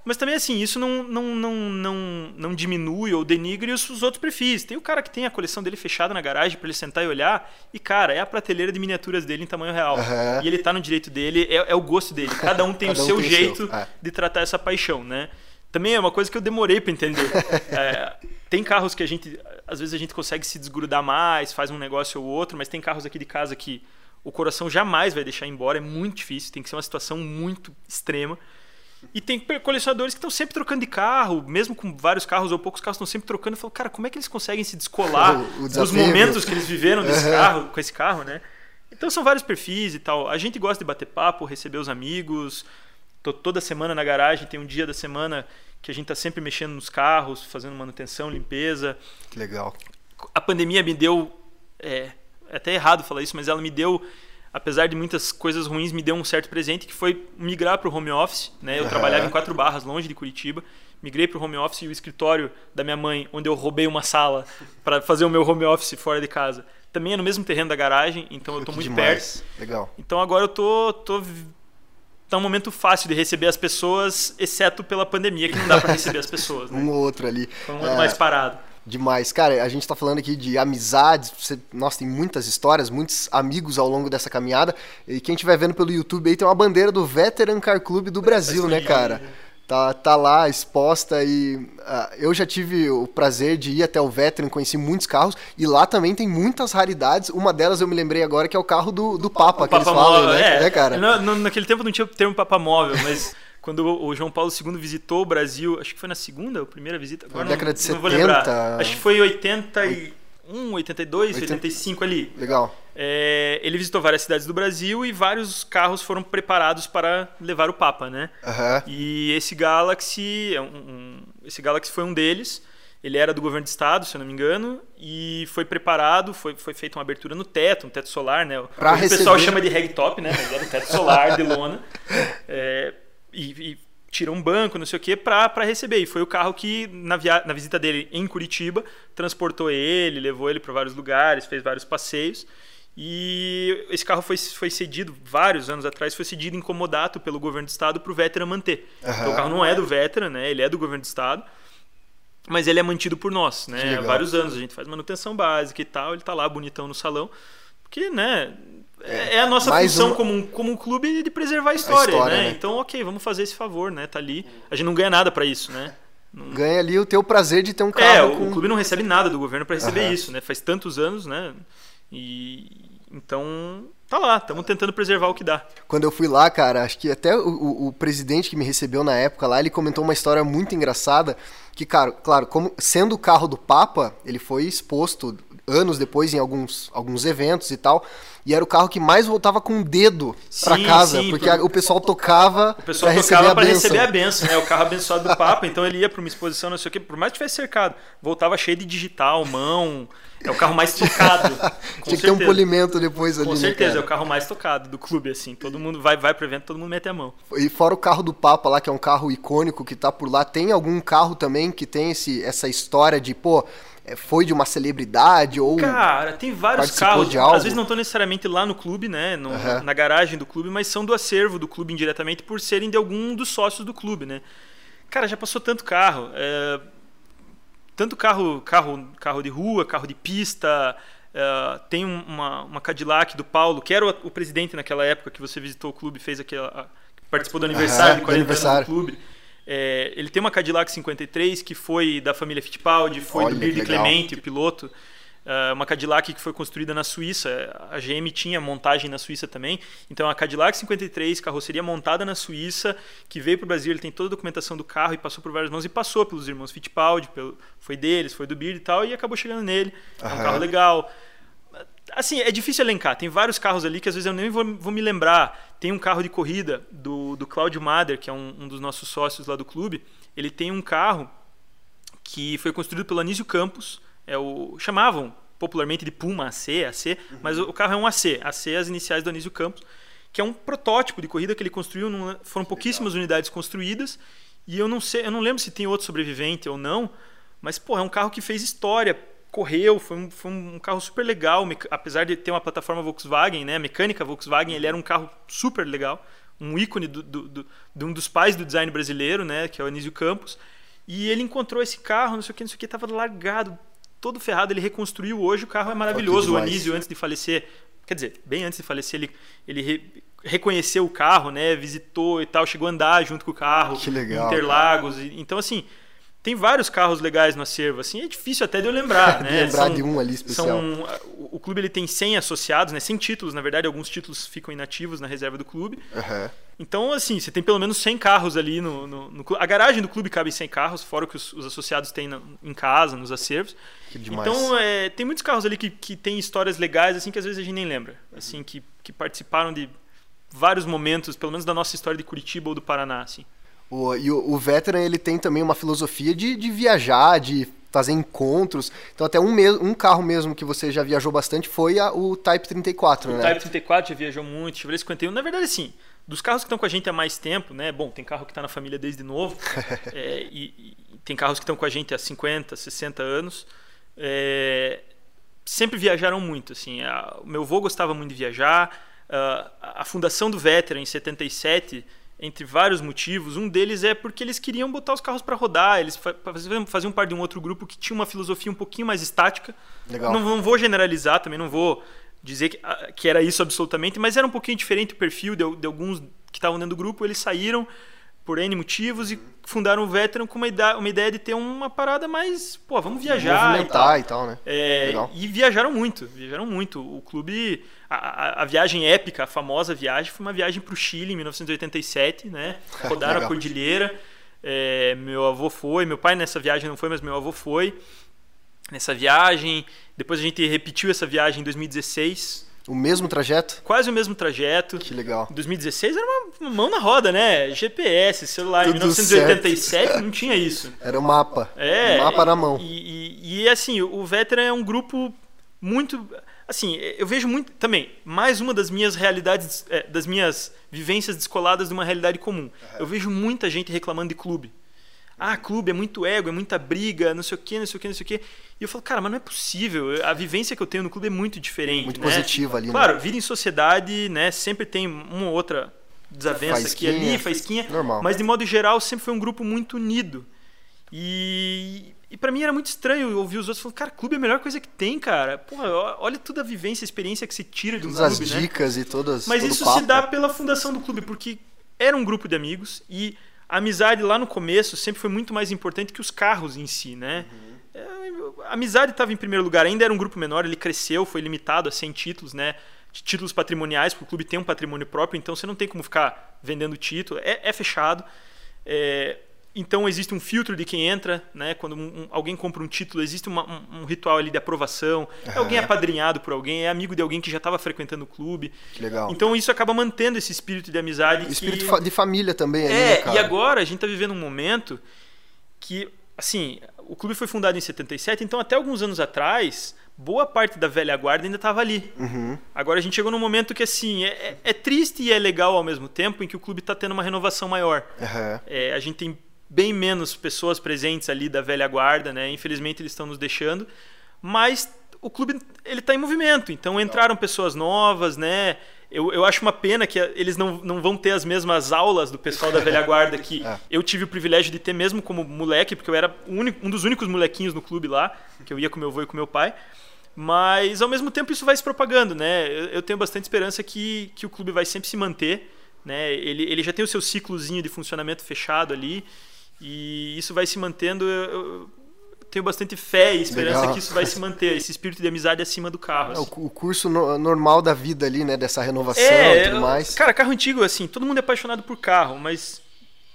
Mas também, assim, isso não, não, não, não, não diminui ou denigre os, os outros perfis. Tem o cara que tem a coleção dele fechada na garagem para ele sentar e olhar, e, cara, é a prateleira de miniaturas dele em tamanho real. Aham. E ele tá no direito dele, é, é o gosto dele. <laughs> Cada um tem Cada o um seu tem o jeito seu, é. de tratar essa paixão, né? Também é uma coisa que eu demorei para entender. <laughs> É, tem carros que a gente, às vezes a gente consegue se desgrudar mais, faz um negócio ou outro, mas tem carros aqui de casa que o coração jamais vai deixar embora, é muito difícil, tem que ser uma situação muito extrema. E tem colecionadores que estão sempre trocando de carro, mesmo com vários carros ou poucos carros, estão sempre trocando. Eu falo, cara, como é que eles conseguem se descolar <laughs> dos momentos que eles viveram desse carro, com esse carro, né? Então são vários perfis e tal. A gente gosta de bater papo, receber os amigos. Tô toda semana na garagem, tem um dia da semana que a gente tá sempre mexendo nos carros, fazendo manutenção, limpeza. Que legal. A pandemia me deu. É, é até errado falar isso, mas ela me deu, apesar de muitas coisas ruins, me deu um certo presente que foi migrar para o home office. Né? Eu Aham. trabalhava em quatro barras, longe de Curitiba. Migrei para o home office e o escritório da minha mãe, onde eu roubei uma sala <laughs> para fazer o meu home office fora de casa, também é no mesmo terreno da garagem, então eu que muito perto. demais. Legal. Então agora eu tô, tô tá um momento fácil de receber as pessoas, exceto pela pandemia que não dá para receber as pessoas, né? <laughs> Um ou outro ali. Foi um ano É, mais parado. Demais. Cara, a gente tá falando aqui de amizades. Você, nossa, tem muitas histórias, muitos amigos ao longo dessa caminhada. E quem estiver vendo pelo YouTube aí tem uma bandeira do Veteran Car Club do Brasil, né, cara? Tá, tá lá exposta e ah, eu já tive o prazer de ir até o Veteran, conheci muitos carros e lá também tem muitas raridades. Uma delas eu me lembrei agora que é o carro do, do Papa, que eles falam, móvel, né? é. né, cara? Não- não- naquele tempo não tinha o termo Papa móvel, mas <laughs> quando o João Paulo II visitou o Brasil, acho que foi na segunda ou primeira visita, agora Na década de não, vou 70. lembrar. Acho que foi em 81, 82, 80. 85 ali. Legal. É, ele visitou várias cidades do Brasil e vários carros foram preparados para levar o Papa, né? Aham. E esse Galaxy, é um- um- esse Galaxy foi um deles. Ele era do governo do estado, se eu não me engano, e foi preparado, foi, foi feita uma abertura no teto, um teto solar, né? Pra O pessoal receber- chama de ragtop, né? Mas era um teto solar de lona. <laughs> É, e, e tira um banco, não sei o quê, para receber. E foi o carro que, na, via na visita dele em Curitiba, transportou ele, levou ele para vários lugares, fez vários passeios. E esse carro foi, foi cedido, vários anos atrás, foi cedido em comodato pelo governo do estado para o Veteran manter. Então Aham. o carro não é do Veteran, né? Ele é do governo do estado. Mas ele é mantido por nós, né? Há vários anos a gente faz manutenção básica e tal. Ele tá lá bonitão no salão. Porque, né, é, é a nossa função como, como um clube de preservar a história, a história né? né? Então, ok, vamos fazer esse favor, né? Tá ali. A gente não ganha nada para isso, né? Não... Ganha ali o teu prazer de ter um carro. É, com... o clube não recebe nada do governo para receber uhum. isso, né? Faz tantos anos, né? E então tá lá, estamos tentando preservar o que dá. Quando eu fui lá, cara, acho que até o, o, o, presidente que me recebeu na época lá, ele comentou uma história muito engraçada, que, cara, claro, como sendo o carro do Papa, ele foi exposto anos depois em alguns, alguns eventos e tal, e era o carro que mais voltava com o dedo para casa, sim, porque por... o pessoal tocava o pessoal tocava para receber a benção, né? O carro abençoado do Papa, então ele ia para uma exposição, não sei o quê, por mais que tivesse cercado, voltava cheio de digital, mão, é o carro mais tocado. <laughs> Tinha que ter um polimento depois ali. Com né, certeza, né, é o carro mais tocado do clube, assim. Todo mundo vai, vai pro evento, todo mundo mete a mão. E fora o carro do Papa lá, que é um carro icônico que tá por lá, tem algum carro também que tem esse, essa história de, pô, é, foi de uma celebridade ou. Cara, tem vários carros. Às vezes não estão necessariamente lá no clube, né? No, uhum. Na garagem do clube, mas são do acervo do clube indiretamente por serem de algum dos sócios do clube, né? Cara, já passou tanto carro. É tanto carro, carro, carro de rua, carro de pista. Uh, tem uma, uma Cadillac do Paulo, que era o, o, presidente naquela época que você visitou o clube, fez aquela, participou do aniversário uhum, de 40 aniversário. do clube. É, ele tem uma Cadillac 53 que foi da família Fittipaldi, foi Olha, do Bird Clemente, o piloto. Uh, uma Cadillac que foi construída na Suíça. A GM tinha montagem na Suíça também. Então, a Cadillac 53, carroceria montada na Suíça, que veio para o Brasil. Ele tem toda a documentação do carro e passou por várias mãos e passou pelos irmãos Fittipaldi. Pelo, foi deles, foi do Beard e tal, e acabou chegando nele. É um carro legal. Assim, é difícil elencar. Tem vários carros ali que às vezes eu nem vou, vou me lembrar. Tem um carro de corrida do, do Claudio Mader, que é um, um dos nossos sócios lá do clube. Ele tem um carro que foi construído pelo Anísio Campos é o chamavam popularmente de Puma AC, AC, uhum. mas o, carro é um AC, AC é as iniciais do Anísio Campos, que é um protótipo de corrida que ele construiu, num, foram pouquíssimas Legal. unidades construídas, e eu não sei, eu não lembro se tem outro sobrevivente ou não, mas pô, é um carro que fez história, correu, foi um, foi um carro super legal, apesar de ter uma plataforma Volkswagen, né, mecânica Volkswagen, ele era um carro super legal, um ícone do, do, do, de um dos pais do design brasileiro, né, que é o Anísio Campos, e ele encontrou esse carro, não sei o que, não sei o que, estava largado, todo ferrado, ele reconstruiu hoje, o carro é maravilhoso. O Anísio, antes de falecer, quer dizer, bem antes de falecer, ele, ele re, reconheceu o carro, né? Visitou e tal, chegou a andar junto com o carro. Que legal. Interlagos. Cara. Então, assim, tem vários carros legais no acervo, assim, é difícil até de eu lembrar, <laughs> né? lembrar são, de um ali especial. São, o clube ele tem 100 associados, né? 100 títulos, na verdade, alguns títulos ficam inativos na reserva do clube. Uhum. Então, assim, você tem pelo menos 100 carros ali no, no, no A garagem do clube cabe 100 carros, fora o que os, os associados têm na, em casa, nos acervos. Que demais. Então, é, tem muitos carros ali que, que têm histórias legais, assim, que às vezes a gente nem lembra. Assim, que, que participaram de vários momentos, pelo menos da nossa história de Curitiba ou do Paraná, assim. O, e o, o Veteran, ele tem também uma filosofia de, de viajar, de fazer encontros. Então até um, um carro mesmo que você já viajou bastante foi a, o Type 34, o né? O Type 34 já viajou muito, Chevrolet 51. Na verdade, sim, dos carros que estão com a gente há mais tempo, né? Bom, tem carro que está na família desde novo, <laughs> é, e, e, tem carros que estão com a gente há 50, 60 anos. É, sempre viajaram muito, assim. A, o meu avô gostava muito de viajar. a fundação do Veteran, em 77, entre vários motivos. Um deles é porque eles queriam botar os carros para rodar, eles faziam parte de um outro grupo que tinha uma filosofia um pouquinho mais estática. Legal. Não, não vou generalizar, também não vou dizer que, ah, que, era isso absolutamente, mas era um pouquinho diferente o perfil de, de alguns que estavam dentro do grupo. Eles saíram por N motivos e fundaram o Veteran com uma ideia, uma ideia de ter uma parada mais, pô, vamos viajar Movimentar e tal, e tal né? É, e viajaram muito, viajaram muito. O clube a, a, viagem épica, a famosa viagem, foi uma viagem para o Chile em 1987, né? <laughs> Rodaram a cordilheira. É, meu avô foi, meu pai nessa viagem não foi, mas meu avô foi nessa viagem. Depois a gente repetiu essa viagem em 2016. O mesmo trajeto? Quase o mesmo trajeto. Que legal. Em 2016 era uma mão na roda, né? GPS, celular. Tudo em 1987 certo. não tinha isso. Era o um mapa. É. Um mapa na mão. E, e, e assim, o Veteran é um grupo muito assim, eu vejo muito também, mais uma das minhas realidades, é, das minhas vivências descoladas de uma realidade comum. Eu vejo muita gente reclamando de clube. Ah, clube é muito ego, é muita briga, não sei o que, não sei o que, não sei o que. E eu falo, cara, mas não é possível. A vivência que eu tenho no clube é muito diferente. Muito né? positiva ali, Claro, né? vida em sociedade, né? Sempre tem uma ou outra desavença aqui ali, faísquinha. Normal. Mas de modo geral sempre foi um grupo muito unido. E, e para mim era muito estranho ouvir os outros falando, cara, clube é a melhor coisa que tem, cara. Porra, olha toda a vivência, a experiência que se tira de um todas clube, as dicas né? e todas Mas isso se dá pela fundação do clube, porque era um grupo de amigos e a amizade lá no começo sempre foi muito mais importante que os carros em si, né? Uhum. É, a amizade estava em primeiro lugar, ainda era um grupo menor, ele cresceu, foi limitado a 100 títulos, né? Títulos patrimoniais, porque o clube tem um patrimônio próprio, então você não tem como ficar vendendo título, é, é fechado. É, então existe um filtro de quem entra, né? Quando um, alguém compra um título, existe uma, um, um, ritual ali de aprovação. Uhum. É alguém apadrinhado por alguém, é amigo de alguém que já estava frequentando o clube. Que legal. Então isso acaba mantendo esse espírito de amizade. O espírito que... de família também. Ali, é, né, e agora a gente está vivendo um momento que, assim, o clube foi fundado em 77, então até alguns anos atrás, boa parte da velha guarda ainda estava ali. Uhum. Agora a gente chegou num momento que, assim, é, é, é triste e é legal ao mesmo tempo, em que o clube está tendo uma renovação maior. Uhum. É, a gente tem bem menos pessoas presentes ali da velha guarda, né? Infelizmente eles estão nos deixando, mas o clube ele está em movimento, então entraram pessoas novas, né? Eu, eu acho uma pena que eles não, não vão ter as mesmas aulas do pessoal da velha guarda que <laughs> é. eu tive o privilégio de ter mesmo como moleque, porque eu era único, um dos únicos molequinhos no clube lá, que eu ia com meu avô e com meu pai. Mas ao mesmo tempo isso vai se propagando, né? Eu, eu tenho bastante esperança que, que o clube vai sempre se manter, né? Ele, ele já tem o seu ciclozinho de funcionamento fechado ali. E isso vai se mantendo. Eu tenho bastante fé e esperança Legal. que isso vai se manter, esse espírito de amizade acima do carro. Assim. É, o curso no, normal da vida ali, né? Dessa renovação é, e tudo mais. Cara, carro antigo, assim, todo mundo é apaixonado por carro, mas,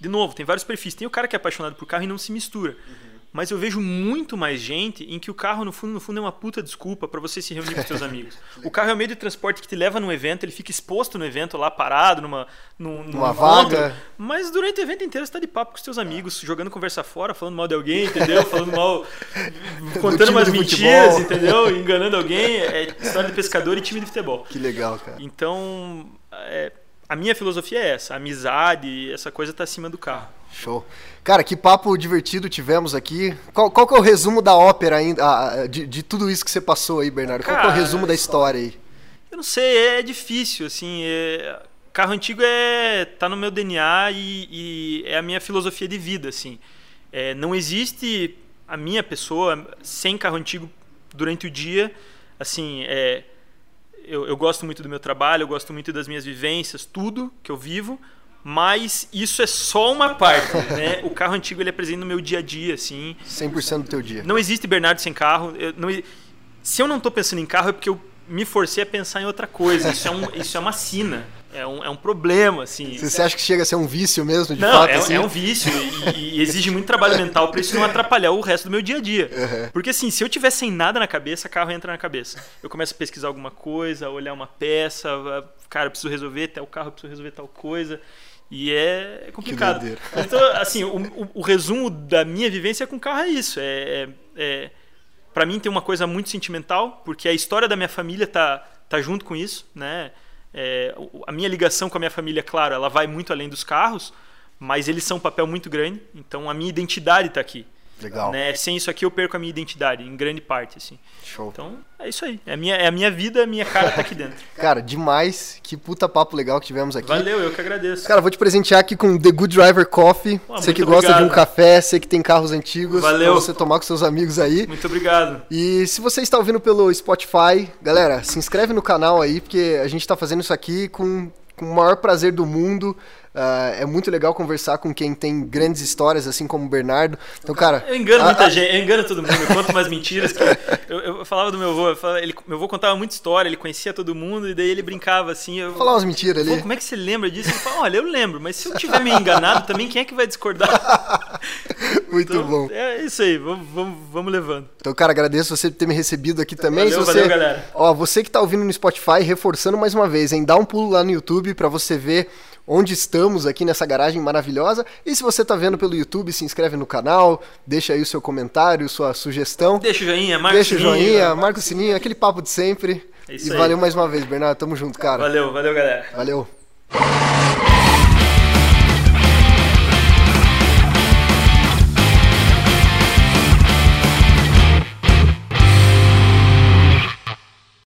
de novo, tem vários perfis. Tem o cara que é apaixonado por carro e não se mistura. Uhum mas eu vejo muito mais gente em que o carro, no fundo, no fundo é uma puta desculpa para você se reunir com seus <laughs> amigos. O carro é o meio de transporte que te leva num evento, ele fica exposto no evento lá, parado, numa, num, numa vaga. Mas durante o evento inteiro você tá de papo com seus amigos, jogando conversa fora, falando mal de alguém, entendeu? Falando mal. <laughs> contando umas mentiras, entendeu? Enganando alguém. É história de pescador e time de futebol. Que legal, cara. Então, é, a minha filosofia é essa: amizade, essa coisa tá acima do carro. Show. Cara, que papo divertido tivemos aqui. Qual, qual que é o resumo da ópera ainda, de, de tudo isso que você passou aí, Bernardo? Qual Cara, é o resumo da história aí? Eu não sei, é difícil, assim. É... Carro antigo é tá no meu DNA e, e é a minha filosofia de vida, assim. É, não existe a minha pessoa sem carro antigo durante o dia. Assim, é, eu, eu gosto muito do meu trabalho, eu gosto muito das minhas vivências, tudo que eu vivo mas isso é só uma parte, né? O carro antigo ele é presente no meu dia a dia, assim. 100% do teu dia. Não existe Bernardo sem carro. Eu, não, se eu não estou pensando em carro é porque eu me forcei a pensar em outra coisa. Isso é, um, isso é uma sina. É um, é um problema, assim. Você acha que chega a ser um vício mesmo, de não, fato? É, assim? é um vício e, e, exige muito trabalho mental para isso não atrapalhar o resto do meu dia a dia. Uhum. Porque assim, se eu tiver sem nada na cabeça, carro entra na cabeça. Eu começo a pesquisar alguma coisa, olhar uma peça, cara, eu preciso resolver tal carro, eu preciso resolver tal coisa. E é complicado. Então, assim, o, o, o, resumo da minha vivência com carro é isso. É, é, é para mim tem uma coisa muito sentimental, porque a história da minha família tá, tá junto com isso, né? É, a minha ligação com a minha família, claro, ela vai muito além dos carros, mas eles são um papel muito grande. Então a minha identidade está aqui. Legal. Né? Sem isso aqui eu perco a minha identidade, em grande parte, assim. Show. Então, é isso aí. É a minha, é a minha vida, a minha cara tá aqui dentro. <laughs> Cara, demais. Que puta papo legal que tivemos aqui. Valeu, eu que agradeço. Cara, vou te presentear aqui com The Good Driver Coffee. Pô, você que obrigado. gosta de um café, você que tem carros antigos. Valeu. Pra você tomar com seus amigos aí. Muito obrigado. E se você está ouvindo pelo Spotify, galera, se inscreve no canal aí, porque a gente tá fazendo isso aqui com com o maior prazer do mundo. Uh, é muito legal conversar com quem tem grandes histórias, assim como o Bernardo. Então, cara. Eu engano a, muita a... gente, eu engano todo mundo, eu conto umas mentiras. Que <laughs> eu, eu, falava do meu avô, falava, ele, meu avô contava muita história, ele conhecia todo mundo, e daí ele brincava assim. Eu, Falar umas mentiras ali. Como é que você lembra disso? Ele fala, olha, eu lembro, mas se eu tiver me enganado também, quem é que vai discordar? <laughs> muito então, bom. É isso aí, vamos, vamos, vamos levando. Então, cara, agradeço você por ter me recebido aqui também. Valeu, você, valeu, galera. Ó, você que tá ouvindo no Spotify, reforçando mais uma vez, hein? Dá um pulo lá no YouTube para você ver onde estamos aqui nessa garagem maravilhosa. E se você está vendo pelo YouTube, se inscreve no canal, deixa aí o seu comentário, sua sugestão. Deixa o joinha, marca deixa o joinha, marca o sininho, aquele papo de sempre. É e aí. valeu mais uma vez, Bernardo. Tamo junto, cara. Valeu, valeu, galera. Valeu.